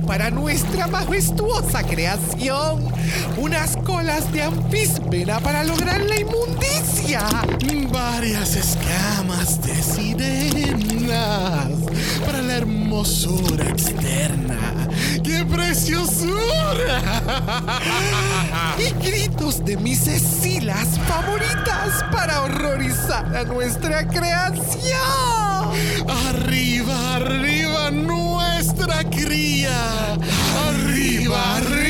para nuestra majestuosa creación. Unas colas de anfíspera para lograr la inmundicia. Varias escamas de sirenas para la hermosura externa. ¡Qué preciosura! Y gritos de mis escilas favoritas para horrorizar a nuestra creación. Arriba, arriba nuestra cría. Arriba, arriba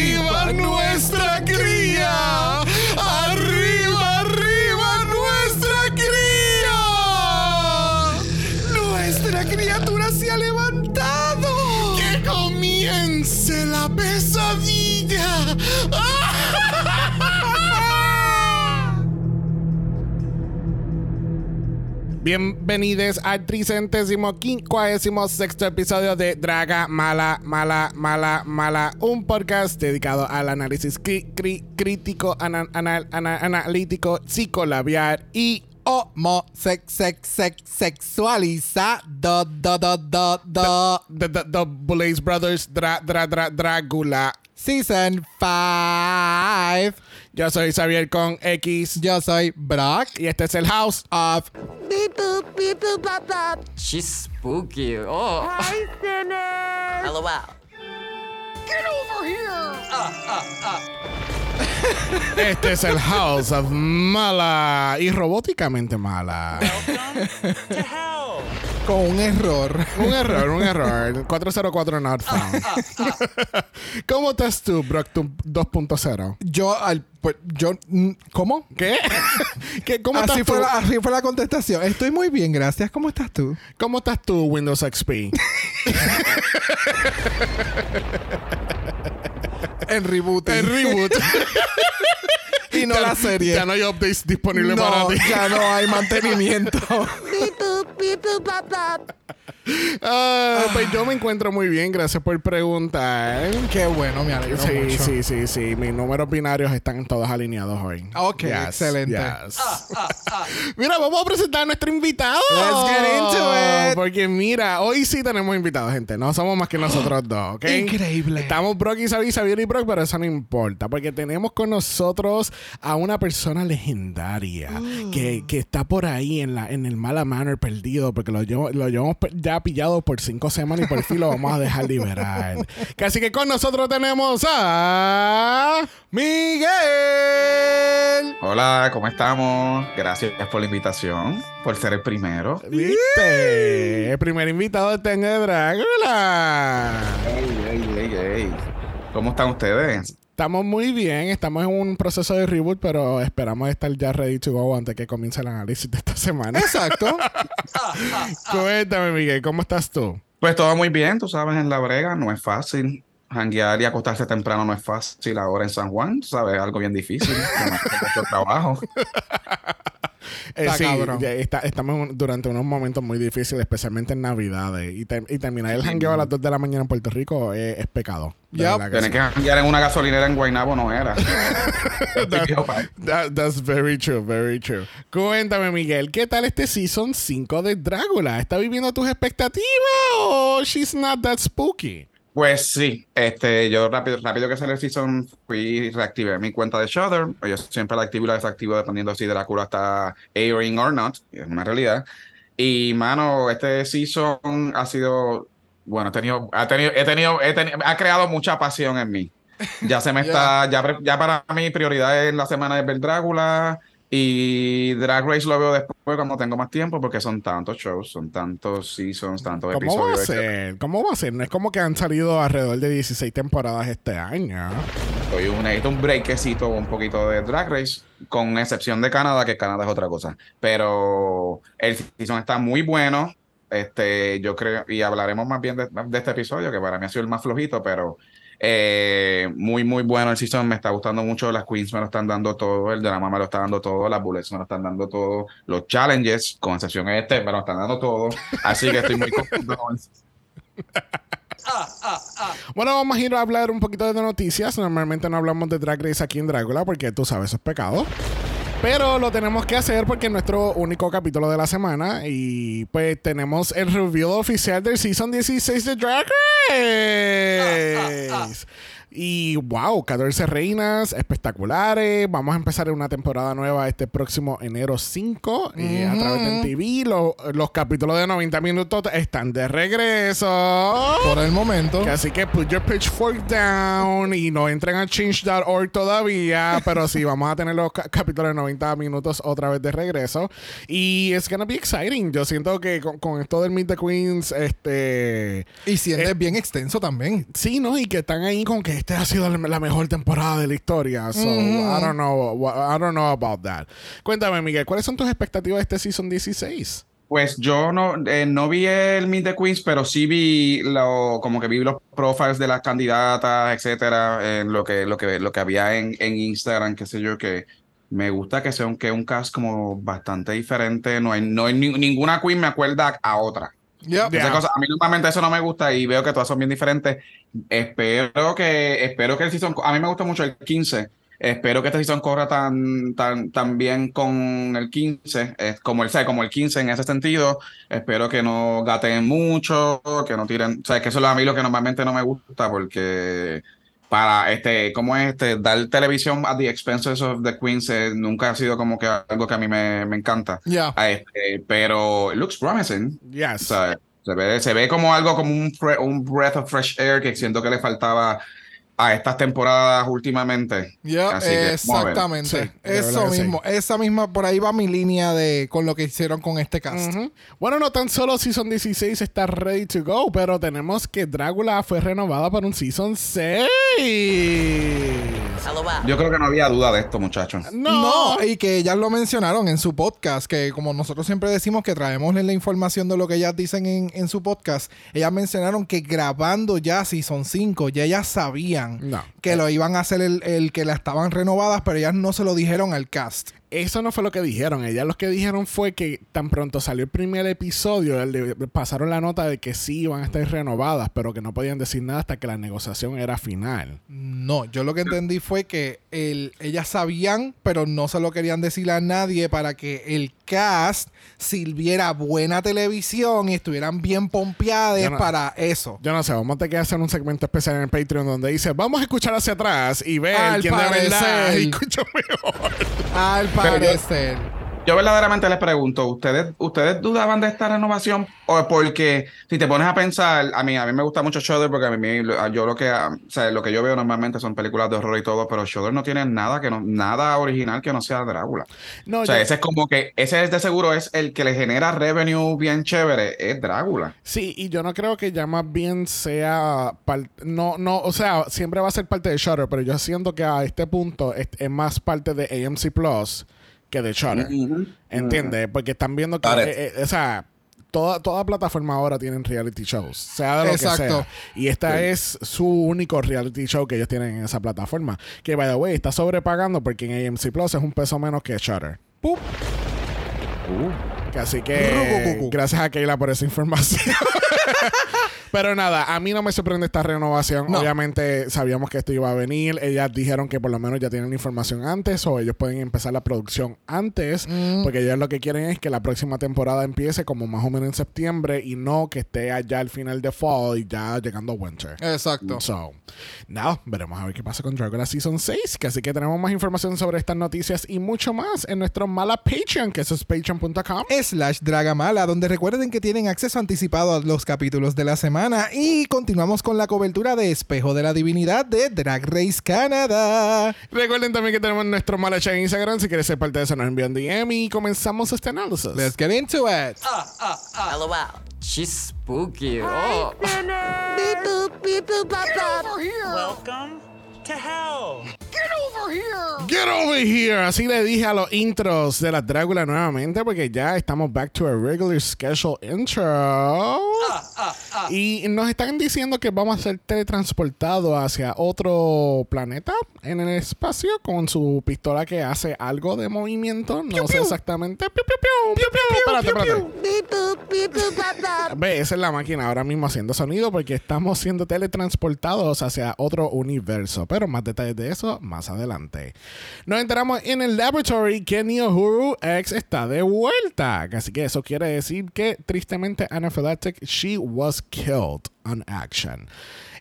Bienvenidos al tricentésimo quincuagésimo sexto episodio de Draga Mala, Mala, Mala, Mala, un podcast dedicado al análisis crítico, ana- anal- ana- analítico, psicolabial y Homo sex, sex, sex, sexualiza do, do, do, do, do. The, the, the Blaze Brothers Dra, Dra, Dra. Season 5. Yo soy Xavier con X Yo soy Brock y este es el House of Beep boop, beep boop, bop bop. She's spooky. Oh. Hi, Sinner. LOL. Este es el House of Mala y robóticamente mala. Con un error. Un error, un error. 404 not found. ¿Cómo estás tú, Brock tu 2.0? Yo al pues, yo mm, ¿cómo? ¿Qué? ¿Qué? ¿Cómo Así estás tú? fue, la, así fue la contestación. Estoy muy bien, gracias. ¿Cómo estás tú? ¿Cómo estás tú, Windows XP? En reboot. El reboot. Y no la serie. Ya no hay updates disponibles para ti. ya no hay mantenimiento. Ah, pues yo me encuentro muy bien, gracias por preguntar. Qué bueno, me alegro Sí, mucho. sí, sí, sí. Mis números binarios están todos alineados hoy. Ok, excelente. yes. mira, vamos a presentar a nuestro invitado. Let's get into it. Porque mira, hoy sí tenemos invitados, gente. No somos más que nosotros dos, ¿ok? Increíble. Estamos Brock y Xavier, Xavier y Brock, pero eso no importa. Porque tenemos con nosotros a una persona legendaria Mm. que, que está por ahí en, la, en el Mala Manor perdido. Porque lo, llevo- lo llevamos pe- ya pillado por cinco semanas y por fin lo vamos a dejar liberar. Así que con nosotros tenemos a Miguel. Hola, ¿cómo estamos? Gracias por la invitación, por ser el primero. ¿Viste? El primer invitado de Tenga Drácula. Ey, ey, ey, ey. ¿Cómo están ustedes? Estamos muy bien, estamos en un proceso de reboot, pero esperamos estar ya ready to go antes que comience el análisis de esta semana. Exacto. Cuéntame, Miguel, ¿cómo estás tú? Pues todo muy bien, tú sabes, en la brega no es fácil. Janguear y acostarse temprano no es fácil ahora en San Juan, tú sabes, algo bien difícil. mucho trabajo. Eh, Está sí, cabrón. ya está- estamos durante unos momentos muy difíciles, especialmente en Navidades. Y, te- y terminar el jangueo a las 2 de la mañana en Puerto Rico es, es pecado. De Yep. verdad que Tener sí. que janguear en una gasolinera en Guaynabo no era. That- that's very true, very true. Cuéntame, Miguel, ¿qué tal este season 5 de Drácula? ¿Está viviendo tus expectativas o she's not that spooky? Pues sí, este, yo rápido, rápido que salió el season fui reactivé mi cuenta de Shudder. Yo siempre la activo y la desactivo dependiendo si Drácula está airing or not, es una realidad. Y mano, este season ha sido, bueno, he tenido, ha tenido, he tenido, he teni- ha creado mucha pasión en mí. Ya se me está, ya, ya para mí prioridad en la semana es ver Drácula y Drag Race lo veo después cuando tengo más tiempo porque son tantos shows, son tantos seasons, tantos ¿Cómo va a episodios. ser? ¿Cómo va a ser? No es como que han salido alrededor de 16 temporadas este año. Estoy un, necesito un breakcito, un poquito de Drag Race, con excepción de Canadá, que Canadá es otra cosa. Pero el season está muy bueno. Este, yo creo, y hablaremos más bien de, de este episodio, que para mí ha sido el más flojito, pero Eh, muy, muy bueno el season. Me está gustando mucho. Las queens me lo están dando todo. El drama me lo está dando todo. Las bullets me lo están dando todo. Los challenges, con excepción este, me lo están dando todo. Así que estoy muy contento con el season. Bueno, vamos a ir a hablar un poquito de noticias. Normalmente no hablamos de Drag Race aquí en Drácula porque tú sabes, eso es pecado. Pero lo tenemos que hacer porque es nuestro único capítulo de la semana. Y pues tenemos el reveal oficial del Season 16 de Drag Race. Y wow, 14 reinas espectaculares. Vamos a empezar una temporada nueva este próximo enero 5 eh, a través de TV. Lo- los capítulos de 90 minutos están de regreso. Por el momento. Así que put your pitchfork down y no entren a change.org todavía, pero sí, vamos a tener los ca- capítulos de 90 minutos otra vez de regreso. Y es gonna be exciting. Yo siento que con, con esto del Meet the Queens, este... Y sientes Eh, bien extenso también. Sí, ¿no? Y que están ahí con que esta ha sido la, mejor temporada de la historia. So, I don't know. I don't know about that. Cuéntame, Miguel, ¿cuáles son tus expectativas de este Season 16? Pues yo no, eh, no vi el Meet the Queens, pero sí vi lo, como que vi los profiles de las candidatas, etcétera, en lo que, lo que, lo que había en, en Instagram, qué sé yo, que me gusta que sea un, que un cast como bastante diferente. No hay, no hay ni- ninguna queen me acuerda a otra. Yep. Esa Yeah. cosa, a mí normalmente eso no me gusta y veo que todas son bien diferentes. Espero que, espero que el season, a mí me gusta mucho el 15. Espero que este season corra tan, tan, tan bien con el 15, es como el, ¿sabes? como el 15 en ese sentido. Espero que no gateen mucho, que no tiren, o sea, que eso es a mí lo que normalmente no me gusta porque para este, ¿cómo es este? Dar televisión at the expenses of the queens eh, nunca ha sido como que algo que a mí me, me encanta. Ah, este, pero it looks promising. O Yes. sea, se ve, se ve como algo, como un, un breath of fresh air que siento que le faltaba a estas temporadas últimamente. Así que, ver. exactamente. Sí, Eso sí. mismo. Esa misma, por ahí va mi línea de con lo que hicieron con este cast. Bueno, no tan solo Season 16 está ready to go, pero tenemos que Drácula fue renovada para un Season 6. Yo creo que no había duda de esto, muchachos. No. No, y que ellas lo mencionaron en su podcast, que como nosotros siempre decimos que traemos la información de lo que ellas dicen en, en su podcast, ellas mencionaron que grabando ya Season 5, ya ellas sabían No. que lo iban a hacer el, el que la estaban renovadas, pero ellas no se lo dijeron al cast. Eso no fue lo que dijeron. Ellas lo que dijeron fue que tan pronto salió el primer episodio, pasaron la nota de que sí iban a estar renovadas, pero que no podían decir nada hasta que la negociación era final. No, yo lo que entendí fue que el, ellas sabían, pero no se lo querían decir a nadie para que el cast sirviera buena televisión y estuvieran bien pompeadas no- para eso. Yo no sé, vamos a tener que hacer un segmento especial en el Patreon donde dice, vamos a escuchar hacia atrás y ver Al quién de verdad escucha mejor. Al Yo- verdaderamente les pregunto, ¿ustedes, ¿ustedes dudaban de esta renovación? O porque si te pones a pensar, a mí, a mí me gusta mucho Shudder porque a mí, yo lo que, o sea, lo que yo veo normalmente son películas de horror y todo, pero Shudder no tiene nada que no, nada original que no sea Drácula. No, O sea, yo- ese es como que, ese es de seguro es el que le genera revenue bien chévere, es Drácula. Sí, y yo no creo que ya más bien sea no no, o sea, siempre va a ser parte de Shutter, pero yo siento que a este punto es, es más parte de AMC Plus que de Shutter. ¿Entiendes? Porque están viendo que eh, eh, o sea, toda, toda plataforma ahora tienen reality shows, sea de lo Exacto. que sea. Y esta es su único reality show que ellos tienen en esa plataforma. Que, by the way, está sobrepagando porque en AMC Plus es un peso menos que Shutter. Pup. Que Así que Rucucucu. gracias a Keila por esa información. Pero nada, a mí no me sorprende esta renovación. No. Obviamente sabíamos que esto iba a venir. Ellas dijeron que por lo menos ya tienen la información antes o ellos pueden empezar la producción antes. Mm. Porque ellos lo que quieren es que la próxima temporada empiece como más o menos en septiembre y no que esté allá al final de fall y ya llegando winter. Exacto. So, nada, veremos a ver qué pasa con Dragula Season 6. Que así que tenemos más información sobre estas noticias y mucho más en nuestro mala Patreon, que eso es patreon.com. slash Dragamala, donde recuerden que tienen acceso anticipado a los capítulos de la semana y continuamos con la cobertura de Espejo de la Divinidad de Drag Race Canadá. Recuerden también que tenemos nuestro mala chat en Instagram. Si quieres ser parte de eso, nos envían DM y comenzamos este análisis. Let's get into it. LOL. She's spooky. Oh. Beep boop, beep boop, bop bop. Welcome to hell. Get over here. Así le dije a los intros de la Drácula nuevamente porque ya estamos back to a regular schedule intro. Y nos están diciendo que vamos a ser teletransportados hacia otro planeta en el espacio con su pistola que hace algo de movimiento. No sé exactamente. Piu, piu, piu, bop. Ve, esa es la máquina ahora mismo haciendo sonido porque estamos siendo teletransportados hacia otro universo. Pero más detalles de eso más adelante. Nos enteramos en el laboratory que Nihuru X está de vuelta. Así que eso quiere decir que tristemente Anaphylactic, she was killed on action.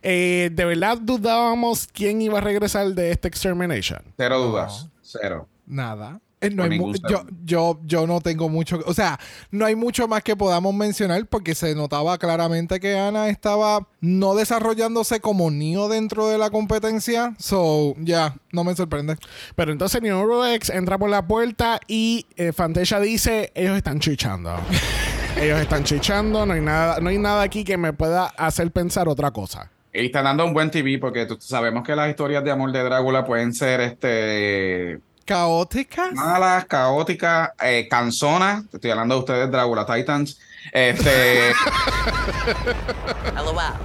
Eh, ¿De verdad dudábamos quién iba a regresar de esta extermination? Cero dudas. Cero. Nada. Eh, no hay yo, yo, yo no tengo mucho, o sea, no hay mucho más que podamos mencionar porque se notaba claramente que Ana estaba no desarrollándose como Neo dentro de la competencia. So, ya, no me sorprende. Pero entonces Nihuru X entra por la puerta y eh, Fantasia dice, ellos están chichando. ellos están chichando, no hay, nada, no hay nada aquí que me pueda hacer pensar otra cosa. Y está dando un buen TV porque tú- sabemos que las historias de amor de Drácula pueden ser este Caóticas. malas, caóticas, eh, canzonas. Estoy hablando de ustedes, Drácula Titans. Este,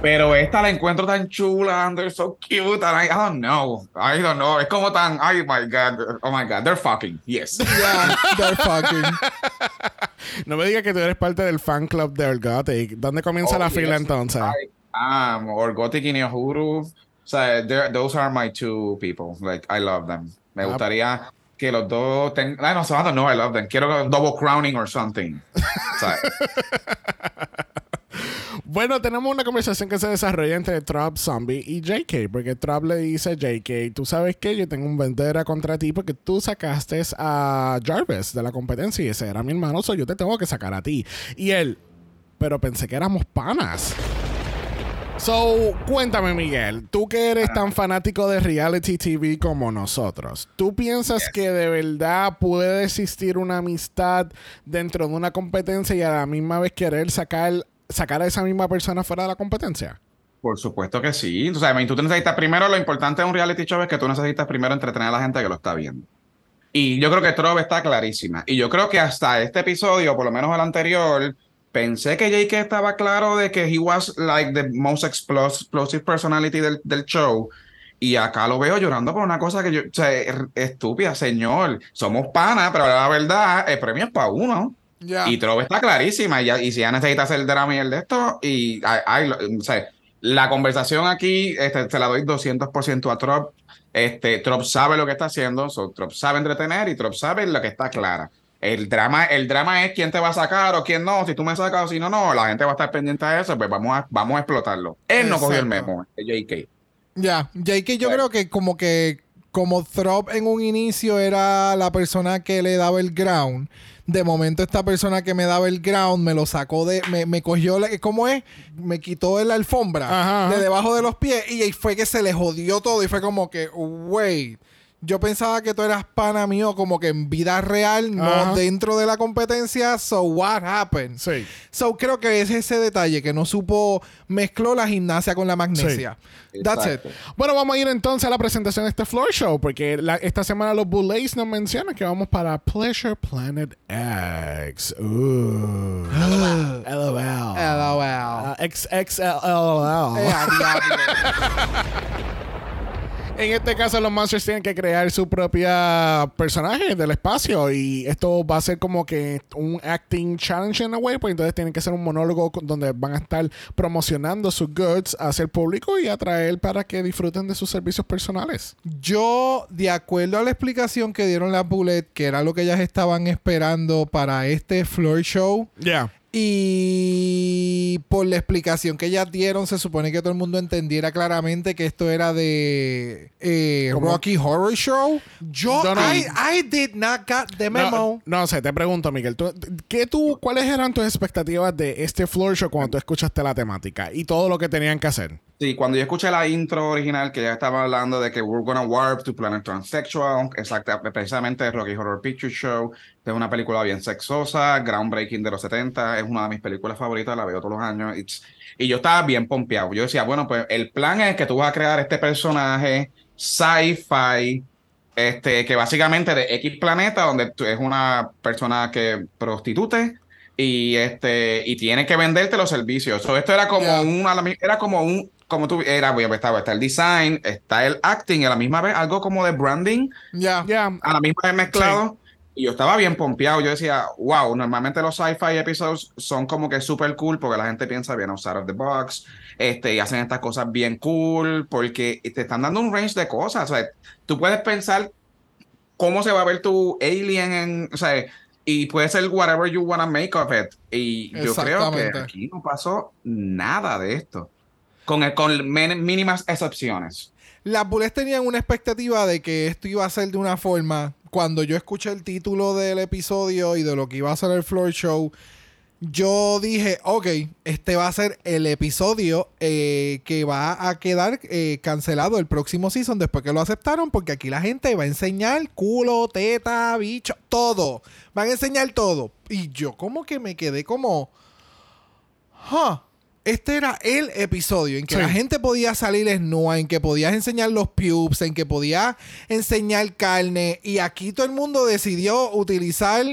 pero esta la encuentro tan chula, and they're so cute, and I, I don't know, I don't know. Es como tan, oh my god, oh my god, they're fucking, yes. Yeah, they're fucking. No me digas que tú eres parte del fan club de Orgotic. ¿Dónde comienza Oh, la fila entonces? I am, or Gothic y Nihuru. O sea, those are my two people. Like, I love them. Me Ah. gustaría que los dos tengan. Don't, I don't know, I love them. Quiero double crowning or something. Bueno, tenemos una conversación que se desarrolla entre Trump, Zombie y JK, porque Trump le dice a JK, tú sabes que yo tengo un vendera contra ti porque tú sacaste a Jarvis de la competencia y ese era mi hermano, so yo te tengo que sacar a ti. Y él, pero pensé que éramos panas. So, cuéntame, Miguel, tú que eres tan fanático de reality TV como nosotros, ¿tú piensas que de verdad puede existir una amistad dentro de una competencia y a la misma vez querer sacar, sacar a esa misma persona fuera de la competencia? por supuesto que sí. O sea, tú necesitas primero, lo importante de un reality show es que tú necesitas primero entretener a la gente que lo está viendo. Y yo creo que Trove está clarísima. Y yo creo que hasta este episodio, por lo menos el anterior, pensé que Jake estaba claro de que he was like the most explos- explosive personality del, del show. Y acá lo veo llorando por una cosa que yo, o sea, es- estúpida, señor. Somos panas, pero la verdad, el premio es para uno. Ya. Y Trove está clarísima. Y, y si ya necesita hacer drama y el de esto, y ay, lo- o sea, la conversación aquí este, se la doy 200% a Trop. Este, Trop sabe lo que está haciendo, so, Trop sabe entretener y Trop sabe lo que está clara. El drama, el drama es quién te va a sacar o quién no. Si tú me sacas o si no, no. La gente va a estar pendiente de eso, pues vamos a, vamos a explotarlo. Él no cogió el memo, JK. Ya, JK yo Bueno. creo que como que como Throp en un inicio era la persona que le daba el ground, de momento esta persona que me daba el ground me lo sacó de, me, me cogió, la- ¿cómo es? Me quitó de la alfombra, Ajá. de debajo de los pies y ahí fue que se le jodió todo y fue como que, wait. Yo pensaba que tú eras pana mío como que en vida real, no Ajá. dentro de la competencia. So what happened? Sí. So creo que es ese detalle que no supo mezcló la gimnasia con la magnesia. That's it. Exacto. Bueno, vamos a ir entonces a la presentación de este floor show, porque la- esta semana los Bullays nos mencionan que vamos para Pleasure Planet X. Uh. LOL. LOL. Ah, XXLOL. En este caso, los monsters tienen que crear su propia personaje del espacio y esto va a ser como que un acting challenge en a way, pues entonces tienen que hacer un monólogo donde van a estar promocionando sus goods hacia el público y atraer para que disfruten de sus servicios personales. Yo, de acuerdo a la explicación que dieron las Bullet, que era lo que ellas estaban esperando para este floor show, Ya. Y por la explicación que ellas dieron, se supone que todo el mundo entendiera claramente que esto era de eh. Rocky Horror Show. Yo, No, no. I, I did not got the memo. No, no sé, te pregunto, Miguel, ¿tú, ¿qué tú, ¿cuáles eran tus expectativas de este floor show cuando tú escuchaste la temática y todo lo que tenían que hacer? Sí, cuando yo escuché la intro original que ya estaba hablando de que we're gonna warp to planet transsexual, exacta, precisamente Rocky Horror Picture Show, es una película bien sexosa, groundbreaking de los 70, es una de mis películas favoritas, la veo todos los años. It's- y yo estaba bien pompeado. Yo decía, bueno, pues el plan es que tú vas a crear este personaje sci-fi, este, que básicamente de X planeta, donde tú es una persona que prostitute, y este y tiene que venderte los servicios. So, esto era como Yeah. un a la mi- era como un como tú era pues, estaba está el design, está el acting y a la misma vez algo como de branding Ya. Ya. a la misma vez mezclado. Y yo estaba bien pompeado. Yo decía, wow, normalmente los sci-fi episodes son como que súper cool porque la gente piensa bien outside of the box. Este, y hacen estas cosas bien cool porque te están dando un range de cosas. O sea, tú puedes pensar cómo se va a ver tu alien en, o sea, y puede ser whatever you wanna make of it. Y yo creo que aquí no pasó nada de esto. Con, el, con men- mínimas excepciones. Las Bullets tenían una expectativa de que esto iba a ser de una forma. Cuando yo escuché el título del episodio y de lo que iba a ser el floor show, yo dije, ok, este va a ser el episodio eh, que va a quedar eh, cancelado el próximo season después que lo aceptaron, porque aquí la gente va a enseñar culo, teta, bicho, todo. Van a enseñar todo. Y yo como que me quedé como... Huh. Este era el episodio en que Sí. la gente podía salir desnuda, en que podías enseñar los pubes, en que podías enseñar carne. Y aquí todo el mundo decidió utilizar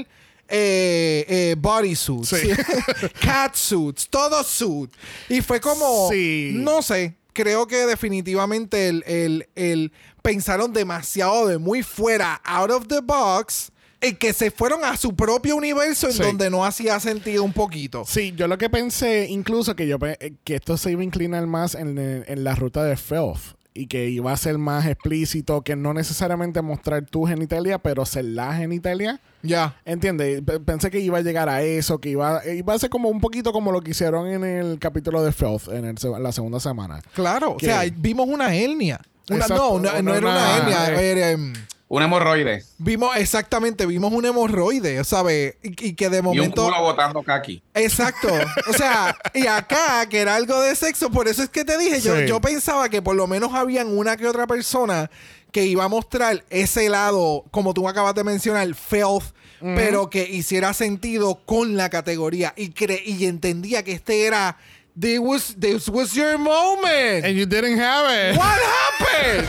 eh, eh, bodysuits, Sí. catsuits, todo suit. Y fue como, Sí. no sé, creo que definitivamente el, el- el pensaron demasiado de muy fuera, out of the box. Y que se fueron a su propio universo en Sí. donde no hacía sentido un poquito. Sí, yo lo que pensé, incluso que yo eh, que esto se iba a inclinar más en, en la ruta de Filth y que iba a ser más explícito, que no necesariamente mostrar tu genitalia, pero ser la genitalia. Ya. ¿Entiendes? P- Pensé que iba a llegar a eso, que iba, iba a ser como un poquito como lo que hicieron en el capítulo de Filth en el la segunda semana. Claro, o ¿Qué? sea, vimos una hernia. Una- Exacto, no, no, no era una hernia. eh. era, em, Un hemorroide vimos exactamente, vimos un hemorroide, ¿sabes? Y, y que de y un momento. culo botando kaki. Exacto. O sea, y acá, que era algo de sexo, por eso es que te dije, yo, Sí. yo pensaba que por lo menos habían una que otra persona que iba a mostrar ese lado, como tú acabas de mencionar, filth, pero que hiciera sentido con la categoría y, cre y entendía que este era. This was, this was your moment. And you didn't have it. What happened?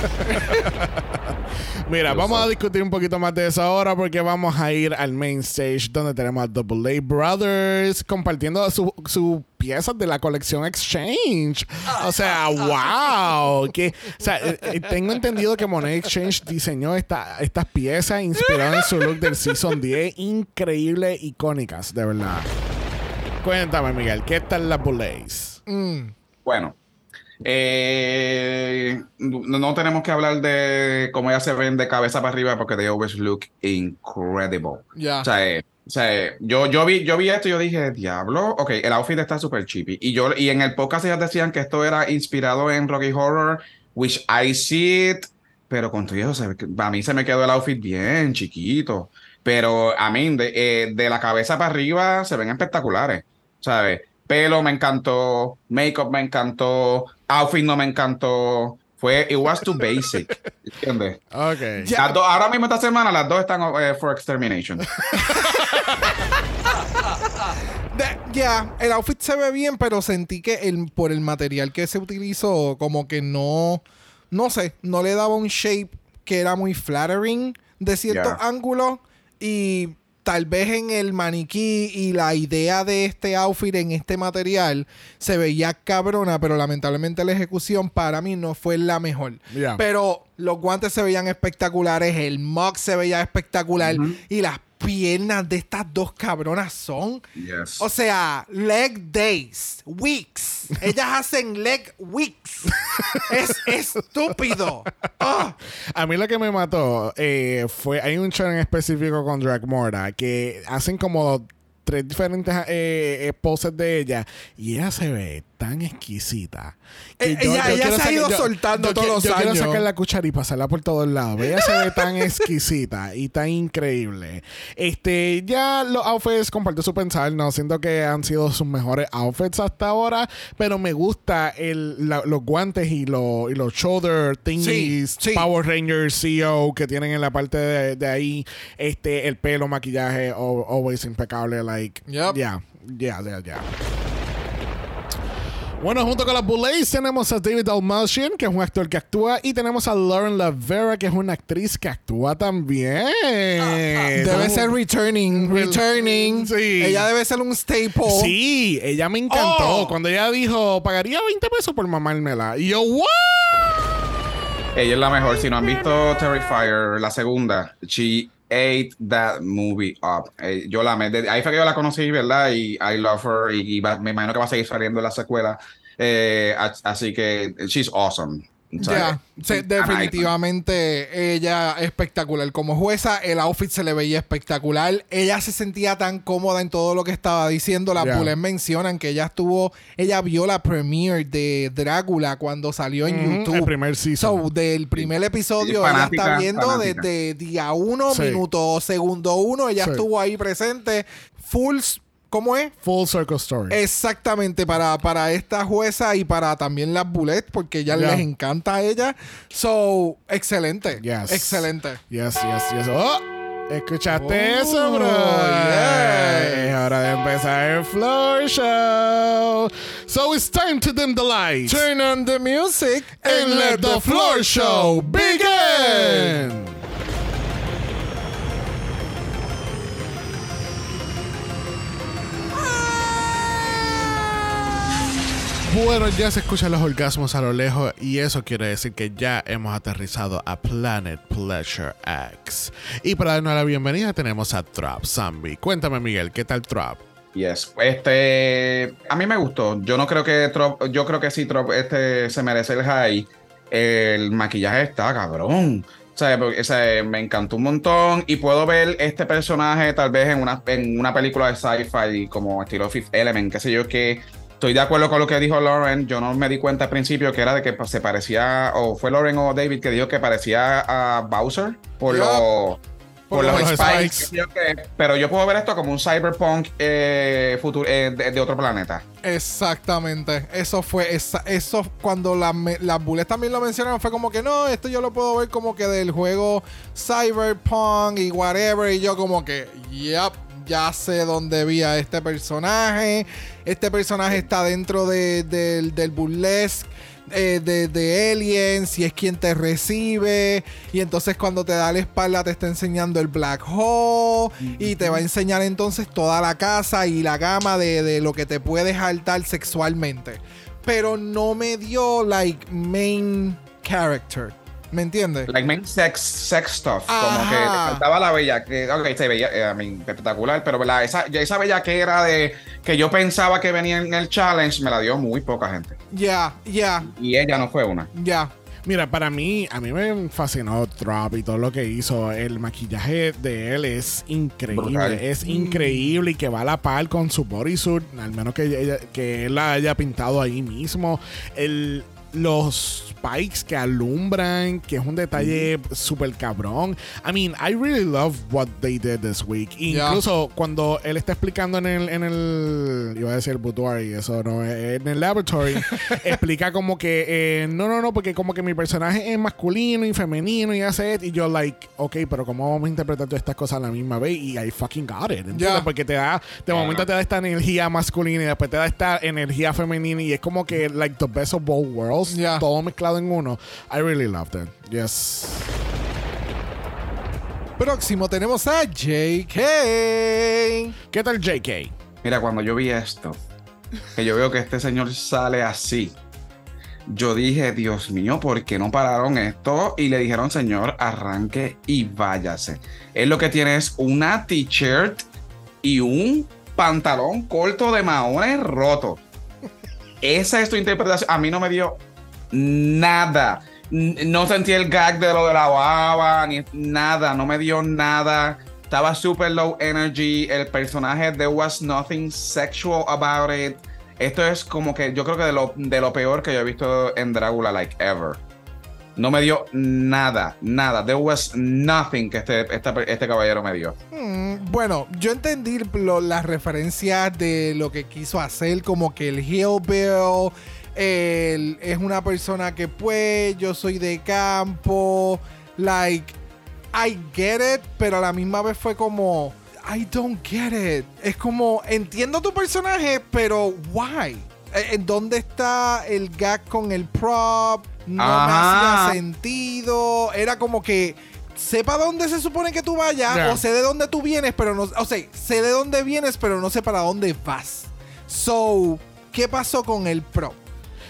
Mira, vamos a discutir un poquito más de eso ahora porque vamos a ir al main stage donde tenemos a Double A Brothers compartiendo sus su piezas de la colección Exchange. O sea, wow. Que, o sea, eh, eh, tengo entendido que Monet Exchange diseñó esta- estas piezas inspiradas en su look del Season 10. Increíble, icónicas, de verdad. Cuéntame, Miguel, ¿qué tal las Bullets? Mm, Bueno, eh, no, tenemos que hablar de cómo ella se ven de cabeza para arriba porque they always look incredible. Ya. O sea, eh, o sea, eh, yo, yo, vi, yo vi esto y yo dije, diablo, ok, el outfit está súper cheapy. Y, yo, y en el podcast ellas decían que esto era inspirado en Rocky Horror, which I see it, pero con todo eso, se a mí se me quedó el outfit bien chiquito. Pero a mí, de, eh, de la cabeza para arriba, se ven espectaculares, ¿sabes? Pelo me encantó, makeup me encantó, outfit no me encantó. Fue, it was too basic, ¿entiendes? Ok. Ya. Las dos- ahora mismo esta semana las dos están eh, for extermination. Ya, el outfit se ve bien, pero sentí que el, por el material que se utilizó, como que no, no sé, no le daba un shape que era muy flattering de ciertos Ya. ángulos y tal vez en el maniquí y la idea de este outfit en este material se veía cabrona, pero lamentablemente la ejecución para mí no fue la mejor. Pero los guantes se veían espectaculares, el mug se veía espectacular y las piernas de estas dos cabronas son Yes. o sea, leg days, weeks. Ellas hacen leg weeks. es estúpido. Ah, A mí lo que me mató eh, fue. Hay un show en específico con Dragmorda que hacen como tres diferentes eh, eh, poses de ella y ella se ve tan exquisita. que Eh, ella- ella quiero se ha ido yo- soltando yo todos los Yo quiero años. sacar la cuchara y pasarla por todos lados. Ella se ve tan exquisita y tan increíble. Este, ya los outfits comparto su pensar. No siento que han sido sus mejores outfits hasta ahora, pero me gusta el, la- los guantes y, los y los shoulder thingies, sí. Power Rangers CEO que tienen en la parte de, de ahí. Este, el pelo, maquillaje, al- always impecable. Like, Yep. yeah, yeah, yeah, yeah. Bueno, junto con las Bullets tenemos a David Dalmatian, que es un actor que actúa, y tenemos a Lauren Lavera, que es una actriz que actúa también. Debe ser returning, returning. Sí. Ella debe ser un staple. Sí, ella me encantó. Oh. Cuando ella dijo, pagaría 20 pesos por mamármela. Y yo, ¿what? Ella es la mejor. Si no han visto Terrifier, la segunda, she ate that movie up. Eh, yo la amé. Ahí fue que yo la conocí, ¿verdad? Y I love her. Y, me imagino que va a seguir saliendo en la secuela. Eh, así que she's awesome. O sea, Ya, sí, definitivamente ella espectacular. Como jueza, el outfit se le veía espectacular. Ella se sentía tan cómoda en todo lo que estaba diciendo. Las Ya. Bullets mencionan que ella estuvo, ella vio la premiere de Drácula cuando salió en YouTube. el primer season. So, del primer episodio, Sí, ella está viendo fanática. desde día uno, Sí. minuto, segundo uno. Ella estuvo ahí presente. Full, ¿cómo es? Full Circle Story. Exactamente, para, para esta jueza y para también las bullets, porque ya les encanta a ella. So, excelente. Yes. Excelente. Yes, yes, yes. Oh, ¿Escuchaste Oh, eso, bro? yes. Es hora de empezar el Floor Show. So it's time to dim the lights. Turn on the music and let the floor show begin. Bueno, ya se escuchan los orgasmos a lo lejos y eso quiere decir que ya hemos aterrizado a Planet Pleasure X. Y para darnos la bienvenida tenemos a Trap Zombie. Cuéntame, Miguel, ¿qué tal Trap? Yes. Este, a mí me gustó. Yo no creo que Trop, yo creo que sí Trop este se merece el high. El maquillaje está cabrón. O sea, me encantó un montón y puedo ver este personaje tal vez en una, en una película de sci-fi como estilo Fifth Element, qué sé yo, que estoy de acuerdo con lo que dijo Lauren. Yo no me di cuenta al principio que era de que pues, se parecía, o fue Lauren o David que dijo que parecía a Bowser por los por los, los spikes. spikes. Yo que- pero yo puedo ver esto como un cyberpunk eh, futuro, eh, de, de otro planeta. Exactamente. Eso fue, esa- eso cuando la las bullets también lo mencionaron, fue como que no, esto yo lo puedo ver como que del juego Cyberpunk y whatever. Y yo como que, yep, ya sé dónde vi a este personaje. Este personaje está dentro de- del- del burlesque. eh, de, de Aliens y es quien te recibe y entonces cuando te da la espalda te está enseñando el black hole y te va a enseñar entonces toda la casa y la gama de, de lo que te puedes saltar sexualmente pero no me dio like main character ¿me entiendes? Like main sex, sex stuff. Como que le faltaba la bella que ok, se veía eh, I mean, espectacular, pero ¿verdad? esa, esa bella que era de que yo pensaba que venía en el challenge, me la dio muy poca gente. ya ya Y ella no fue una. ya Mira, para mí, a mí me fascinó Trap y todo lo que hizo. El maquillaje de él es increíble. Brutal. Es increíble y que va a la par con su bodysuit. Al menos que, ella- que él la haya pintado ahí mismo. El, los spikes que alumbran, que es un detalle súper cabrón. I mean, I really love what they did this week. Yeah. Incluso cuando él está explicando en el, en el iba a decir el boudoir y eso no, en el laboratory, explica como que, eh, no, no, no, porque como que mi personaje es masculino y femenino y hace esto, y yo like, ok, pero ¿cómo vamos a interpretar todas estas cosas a la misma vez? Y I fucking got it, ¿entiendes? Yeah. Porque te da, de momento te da esta energía masculina y después te da esta energía femenina y es como que like the best of both worlds, Yeah. todo mezclado en uno. I really loved it. Yes. próximo tenemos a JK ¿Qué tal JK? Mira, cuando yo vi esto, que yo veo que este señor sale así, yo dije, Dios mío, ¿por qué no pararon esto? Y le dijeron, señor, arranque y váyase. Él lo que tiene es una t-shirt y un pantalón corto de maones roto. Esa es tu interpretación. A mí no me dio nada. No sentí el gag de lo de la baba, ni nada. No me dio nada. Estaba super low energy. El personaje, there was nothing sexual about it. Esto es como que yo creo que de lo, de lo peor que yo he visto en Drácula, like ever. No me dio nada, nada. There was nothing que este, este, caballero me dio. Mm, bueno, yo entendí las referencias de lo que quiso hacer, como que el Hillbill él es una persona que pues yo soy de campo, like I get it, pero a la misma vez fue como I don't get it. Es como entiendo tu personaje, pero why? eh, ¿En dónde está el gag con el prop? No Ajá. me hacía sentido. Era como que sepa dónde se supone que tú vayas Ya. o sé de dónde tú vienes, pero no, o sea, sé de dónde vienes, pero no sé para dónde vas. So, ¿qué pasó con el prop?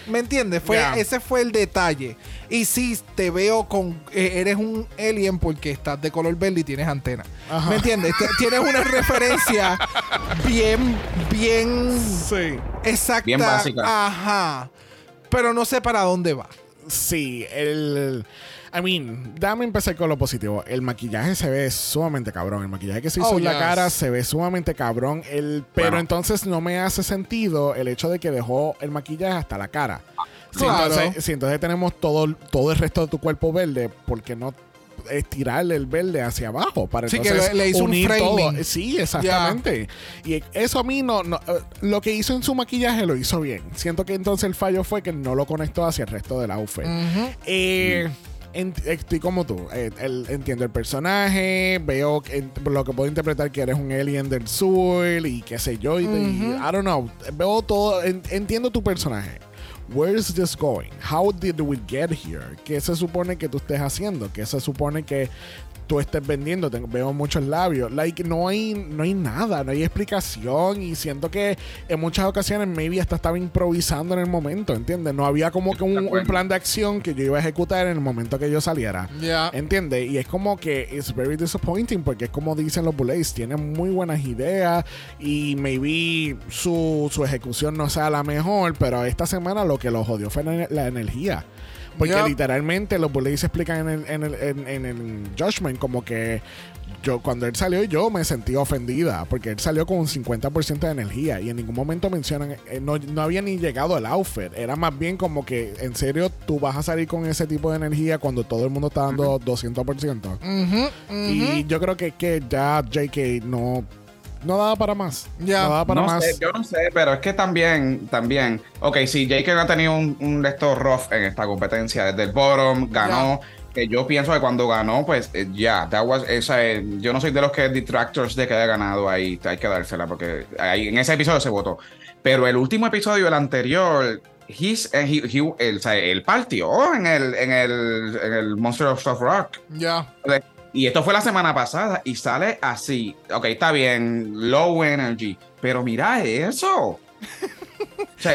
¿Me entiendes? Fue. Ese fue el detalle. Y sí, te veo con. eh, eres un alien porque estás de color verde y tienes antena. Ajá. ¿Me entiendes? Tienes una referencia bien, bien Sí. exacta. Bien básica. Ajá. Pero no sé para dónde va. Sí, el. I mean, dame empezar con lo positivo. El maquillaje se ve sumamente cabrón. El maquillaje que se hizo Oh, en la cara se ve sumamente cabrón. El, pero Bueno. entonces no me hace sentido el hecho de que dejó el maquillaje hasta la cara. Claro. entonces, sí, entonces tenemos todo, todo el resto de tu cuerpo verde, ¿por qué no estirarle el verde hacia abajo? Para Sí, que entonces le- le hizo un unir todo. Sí, exactamente. Y eso a mí no, no, eh, Lo que hizo en su maquillaje lo hizo bien. Siento que entonces el fallo fue que no lo conectó hacia el resto del outfit. Eh, estoy como tú. Eh, entiendo el personaje. Veo que- lo que puedo interpretar que eres un alien del sur y qué sé yo. Y, y I don't know. Veo todo. en- entiendo tu personaje. Where is this going? How did we get here? ¿Qué se supone que tú estés haciendo? ¿Qué se supone que tú estés vendiendo? Tengo- veo muchos labios. Like, no hay, no hay nada, no hay explicación. Y siento que en muchas ocasiones maybe hasta estaba improvisando en el momento, ¿entiendes? No había como que un, un plan de acción que yo iba a ejecutar en el momento que yo saliera. Ya. ¿Entiendes? Y es como que it's very disappointing porque es como dicen los Bullets, tiene muy buenas ideas y maybe su, su ejecución no sea la mejor, pero esta semana lo que lo jodió fue la, la energía. Porque Yep. literalmente los Bullets explican en el, en el, en, en el Judgment como que yo cuando él salió yo me sentí ofendida porque él salió con un 50% de energía y en ningún momento mencionan, eh, no, no había ni llegado el outfit, era más bien como que en serio tú vas a salir con ese tipo de energía cuando todo el mundo está dando 200%. Ujú, ujú. Y yo creo que, que ya JK no, no daba para más. Ya. No daba para no más. sé, yo no sé, pero es que también, también, ok, si Jake ha tenido un, un de estos rough en esta competencia desde el bottom, ganó, que yo pienso que cuando ganó, pues eh, ya, that was- esa, yo no soy de los que detractors de que haya ganado ahí, hay que dársela, porque ahí, en ese episodio se votó. Pero el último episodio, el anterior, he's, eh, he- he- sea, él partió en el, en el, en el Monster of Soft Rock. Ya. Y esto fue la semana pasada y sale así. Ok, está bien, low energy, pero mira eso.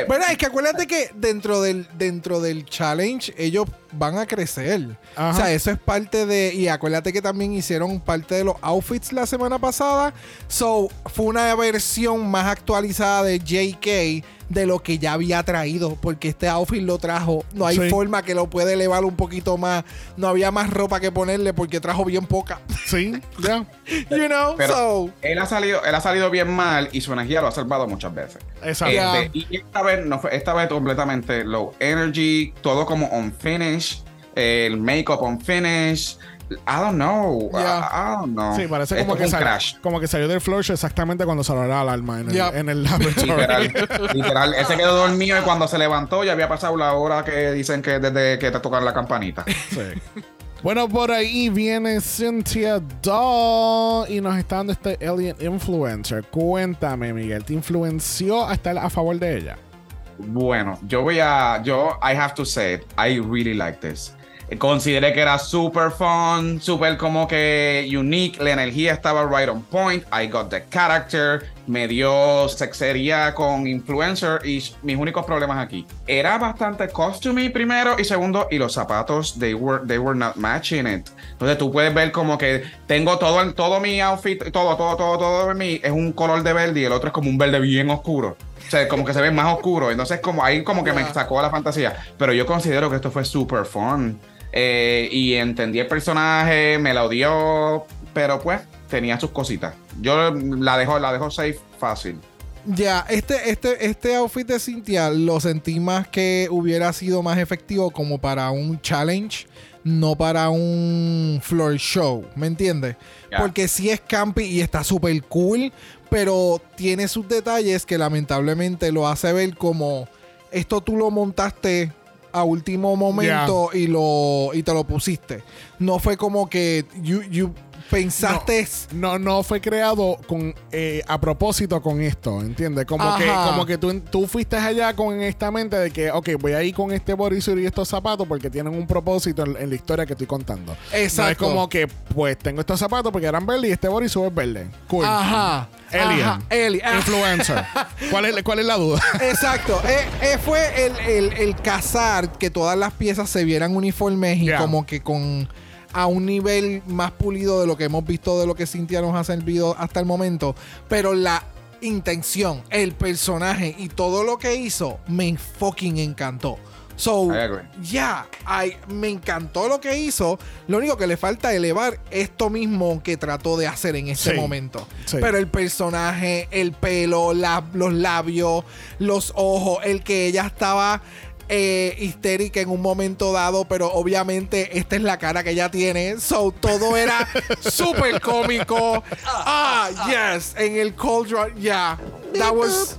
Bueno, es que acuérdate que dentro del, dentro del challenge ellos van a crecer. Ajá. O sea, eso es parte de. Y acuérdate que también hicieron parte de los outfits la semana pasada. So, fue una versión más actualizada de JK de lo que ya había traído. Porque este outfit lo trajo. No hay Sí. forma que lo puede elevar un poquito más. No había más ropa que ponerle porque trajo bien poca. Sí, ya. you know? Pero- so, él ha salido, él ha salido bien mal y su energía lo ha salvado muchas veces. Exacto. Este, y esta vez no fue, esta vez completamente low energy, todo como on finish, el makeup on finish. I don't know. I- don't know. Sí, parece Esto como que, fue un sal- crash. como que salió del show exactamente cuando salió la alarma en el, Ya. en el. Literal, literal. Él se quedó dormido y cuando se levantó ya había pasado la hora que dicen que desde que te tocan la campanita. Sí. Bueno, por ahí viene Cynthia Daw y nos está dando este alien influencer. Cuéntame, Miguel, ¿te influenció a estar a favor de ella? Bueno, yo voy a. Yo, I have to say, it, I really like this. Consideré que era super fun, super como que unique. La energía estaba right on point. I got the character. Me dio sexería con influencer. Y mis únicos problemas aquí. Era bastante costumey primero. Y segundo, y los zapatos, they were, they were not matching it. Entonces tú puedes ver como que tengo todo, todo mi outfit, todo, todo, todo, todo de mí. Es un color de verde y el otro es como un verde bien oscuro. O sea, como que se ve más oscuro. Entonces, como ahí como que me sacó la fantasía. Pero yo considero que esto fue super fun. Eh, y entendí el personaje, me la odió. Pero pues, tenía sus cositas. Yo la dejo, la dejo safe fácil. Ya, este, este, este outfit de Cynthia lo sentí más que hubiera sido más efectivo como para un challenge, no para un floor show, ¿me entiendes? Porque sí es campy y está súper cool, pero tiene sus detalles que lamentablemente lo hace ver como esto tú lo montaste a último momento y lo y te lo pusiste. No fue como que you, you pensaste. No, no fue creado con eh, a propósito con esto, ¿entiendes? Como que, como que tú, tú fuiste allá con esta mente de que, ok, voy a ir con este bodysuit y estos zapatos porque tienen un propósito en, en la historia que estoy contando. No es Exacto. como que, pues, tengo estos zapatos porque eran verdes y este bodysuit es verde. Cool. Ajá. Alien. Ajá, Alien. Ah, Influencer. ¿Cuál es, ¿Cuál es la duda? Exacto. Eh, eh, fue el, el, el cazar que todas las piezas se vieran uniformes y Yeah. como que con a un nivel más pulido de lo que hemos visto de lo que Cintia nos ha servido hasta el momento. Pero la intención, el personaje y todo lo que hizo me fucking encantó. So, ya, me encantó lo que hizo. Lo único que le falta elevar esto mismo que trató de hacer en este Sí. momento. Sí. Pero el personaje, el pelo, la- los labios, los ojos, el que ella estaba eh, histérica en un momento dado, pero obviamente esta es la cara que ella tiene. So, todo era súper cómico. Ah, yes, en el Cold Draw, yeah. That was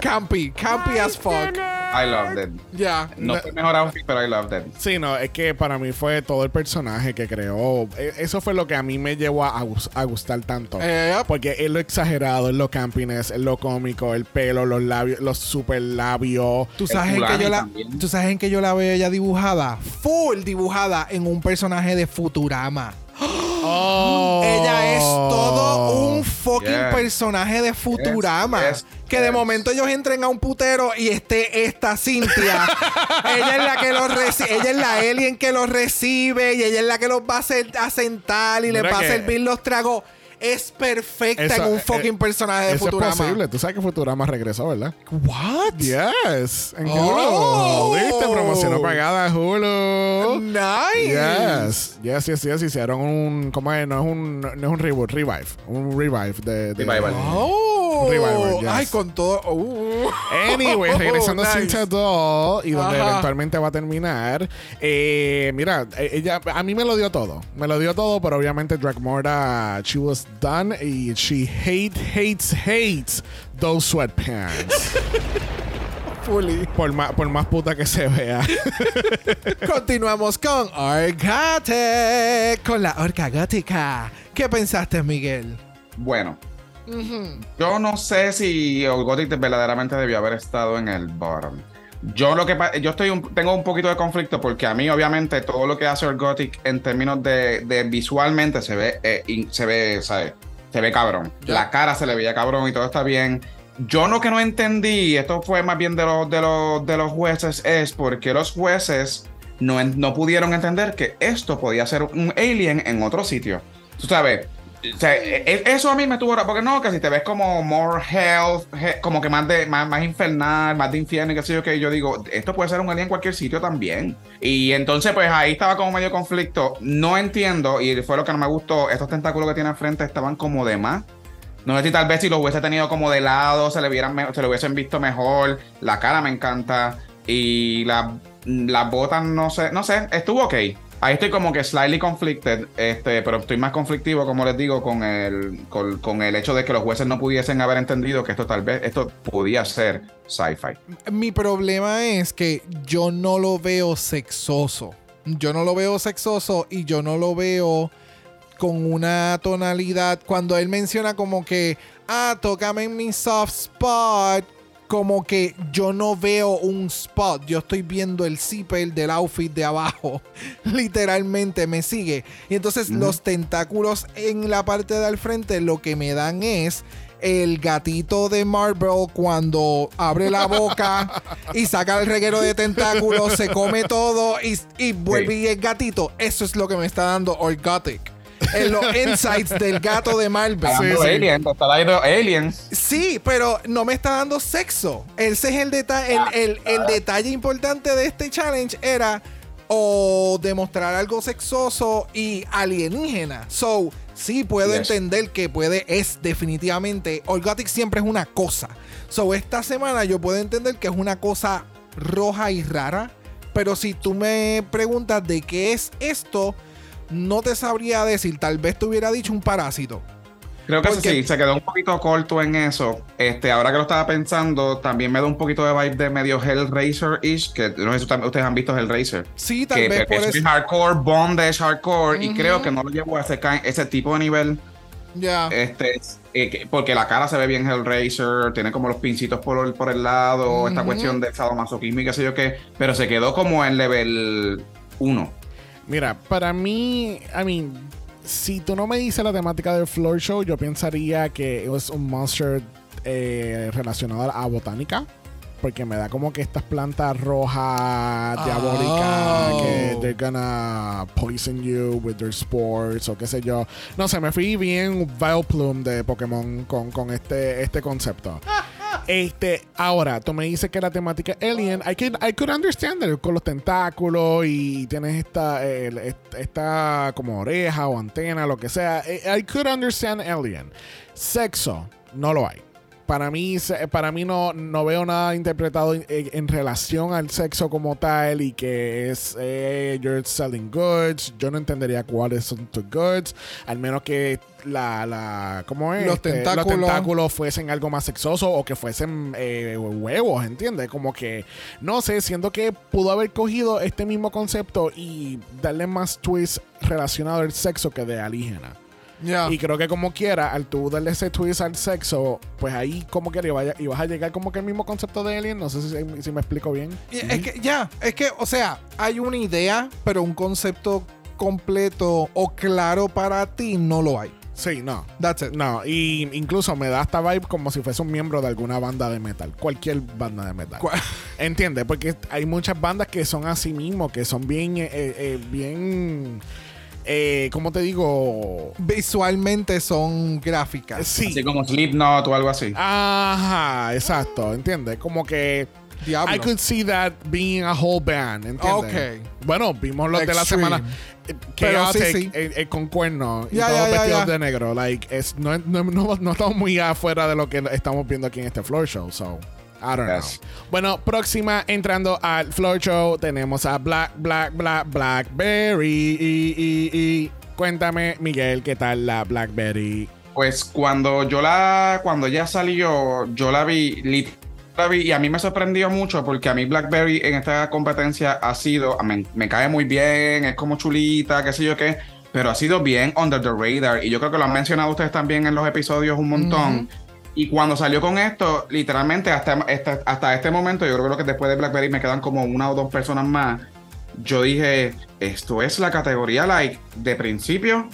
campy, campy as fuck. I loved it. Yeah. No fue mejor outfit, pero I loved it. Sí, no, es que para mí fue todo el personaje que creó. E- Eso fue lo que a mí me llevó a, a gustar tanto. Eh, Porque es lo exagerado, es lo campiness, es lo cómico, el pelo, los labios, los super labios. ¿Tú sabes, en que yo la. ¿Tú sabes en que yo la veo ella dibujada? Full dibujada en un personaje de Futurama. Oh. Ella es todo un fucking Yeah. personaje de Futurama. Yes, yes, que de momento ellos entren a un putero y esté esta Cintia. ella es la que los recibe. Ella es la alien que los recibe y ella es la que los va a, hacer, a sentar y les va a servir los tragos. Es perfecta Eso- en un eh, fucking personaje de Eso Futurama. es posible. Tú sabes que Futurama regresó, ¿verdad? What? Yes. En Oh. Hulu. ¿Viste? Promoción pagada Hulu. Nice. Yes. Yes, yes, yes. Hicieron un. ¿Cómo es? No es un, no es un reboot, revive. Un revive de. de- Revival. Oh, Revival, yes. ay, con todo. uh. Anyway, regresando a Nice. Cinta 2 y donde Ajá. eventualmente va a terminar. eh, mira, eh, ella a mí me lo dio todo. Me lo dio todo, pero obviamente Dragmora, she was done y she hate, hates, hates those sweatpants. Fully. por, más, por más puta que se vea. Continuamos con Orgate, con la orca gótica. ¿Qué pensaste, Miguel? Bueno, yo no sé si Gothic verdaderamente debió haber estado en el bottom. Yo lo que yo estoy un- tengo un poquito de conflicto porque a mí obviamente todo lo que hace Gothic en términos de, de visualmente se ve eh, in- se ve ¿sabes? se ve cabrón. La cara se le veía cabrón y todo está bien. Yo lo que no entendí, esto fue más bien de los de los de los jueces es porque los jueces no, no pudieron entender que esto podía ser un alien en otro sitio. Tú sabes, o sea, e- eso a mí me tuvo porque no, que si te ves como more health, he- como que más de más, más infernal, más de infierno y qué sé yo que yo digo, esto puede ser un alien en cualquier sitio también. Y entonces pues ahí estaba como medio conflicto. No entiendo y fue lo que no me gustó, estos tentáculos que tiene al frente estaban como de más. No sé si tal vez si los hubiese tenido como de lado, se le, vieran se lo hubiesen visto mejor. La cara me encanta. Y la- las botas, no sé, no sé, estuvo ok. Ahí estoy como que slightly conflicted, este, pero estoy más conflictivo, como les digo, con el, con, el hecho de que los jueces no pudiesen haber entendido que esto tal vez, esto podía ser sci-fi. Mi problema es que yo no lo veo sexoso. Yo no lo veo sexoso y yo no lo veo con una tonalidad. Cuando él menciona como que, ah, tócame en mi soft spot. Como que yo no veo un spot. Yo estoy viendo el zipper del outfit de abajo. Literalmente me sigue. Y entonces los tentáculos en la parte de al frente lo que me dan es el gatito de Marvel cuando abre la boca y saca el reguero de tentáculos, se come todo y, y vuelve y es gatito. Eso es lo que me está dando Orgotic. En los insights del gato de Marvel. Hablando de Alien, te está dando Alien. Sí, pero no me está dando sexo. Ese es el, deta- el, el- el detalle importante de este challenge era o demostrar algo sexoso y alienígena. So, sí puedo Yes. entender que puede, es definitivamente, Orgotic siempre es una cosa. So, esta semana yo puedo entender que es una cosa roja y rara. Pero si tú me preguntas de qué es esto, no te sabría decir. Tal vez te hubiera dicho un parásito. Creo que Porque- sí, se quedó un poquito corto en eso. Este, ahora que lo estaba pensando, también me da un poquito de vibe de medio Hellraiser-ish, que no sé si ustedes han visto Hellraiser. Sí, tal que vez por es eso. hardcore, bondage hardcore, y creo que no lo llevo a ese, ese tipo de nivel. Ya. Este, eh, que- porque la cara se ve bien Hellraiser, tiene como los pincitos por el, por el lado, esta Ujú. cuestión de sadomasoquismo y qué sé yo qué, pero se quedó como en level 1. Mira, para mí, I mean, si tú no me dices la temática del floor show, yo pensaría que es un monster eh, relacionado a botánica. Porque me da como que estas plantas rojas, diabólicas, Oh. que they're gonna poison you with their spores o qué sé yo. No sé, me fui bien Vileplume de Pokémon con, con este, este concepto. Este, ahora, tú me dices que la temática Alien, I could, I could understand it, con los tentáculos y tienes esta, est- esta como oreja o antena, lo que sea. I I could understand Alien. Sexo, no lo hay. Para mí, para mí no, no veo nada interpretado en, relación al sexo como tal y que es eh, you're selling goods. Yo no entendería cuáles son tus goods, al menos que la, la ¿cómo es? Los Este, tentáculos. los tentáculos fuesen algo más sexoso o que fuesen eh, huevos, ¿entiendes? Como que, no sé, siento que pudo haber cogido este mismo concepto y darle más twist relacionado al sexo que de alienígena. Y creo que como quiera, al tú darle ese twist al sexo, pues ahí como que vaya, y vas a llegar como que el mismo concepto de Alien. No sé si, si me explico bien. Y Es que ya, es que, o sea, hay una idea, pero un concepto completo o claro para ti no lo hay. Sí, no. That's it. No, y incluso me da esta vibe como si fuese un miembro de alguna banda de metal. Cualquier banda de metal. ¿Entiendes? Porque hay muchas bandas que son así mismo, que son bien, eh, eh, bien, eh, ¿cómo te digo? Visualmente son gráficas. Sí. Así como Slipknot o algo así. Ajá, exacto, ¿entiendes? Como que Diablo. I could see that being a whole band, ¿entiendes? Ok. Bueno, vimos los de la Extreme. semana. eh, Pero sí, Chaotic, sí. eh, eh, con cuernos y Ya, todos ya, vestidos ya. de negro. Like, es, no, no, no, no estamos muy afuera de lo que estamos viendo aquí en este floor show. So, I don't Yes. know. Bueno, próxima, entrando al floor show, tenemos a Black, Black, Black, Blackberry. Y, y, y cuéntame, Miguel, ¿qué tal la Blackberry? Pues cuando yo la, cuando ya salió, yo la vi, lit- la vi y a mí me sorprendió mucho porque a mí BlackBerry en esta competencia ha sido, me, me cae muy bien, es como chulita, qué sé yo qué, pero ha sido bien under the radar y yo creo que lo han mencionado ustedes también en los episodios un montón. Y cuando salió con esto, literalmente hasta, hasta, hasta este momento, yo creo que después de BlackBerry me quedan como una o dos personas más. Yo dije, esto es la categoría like de principio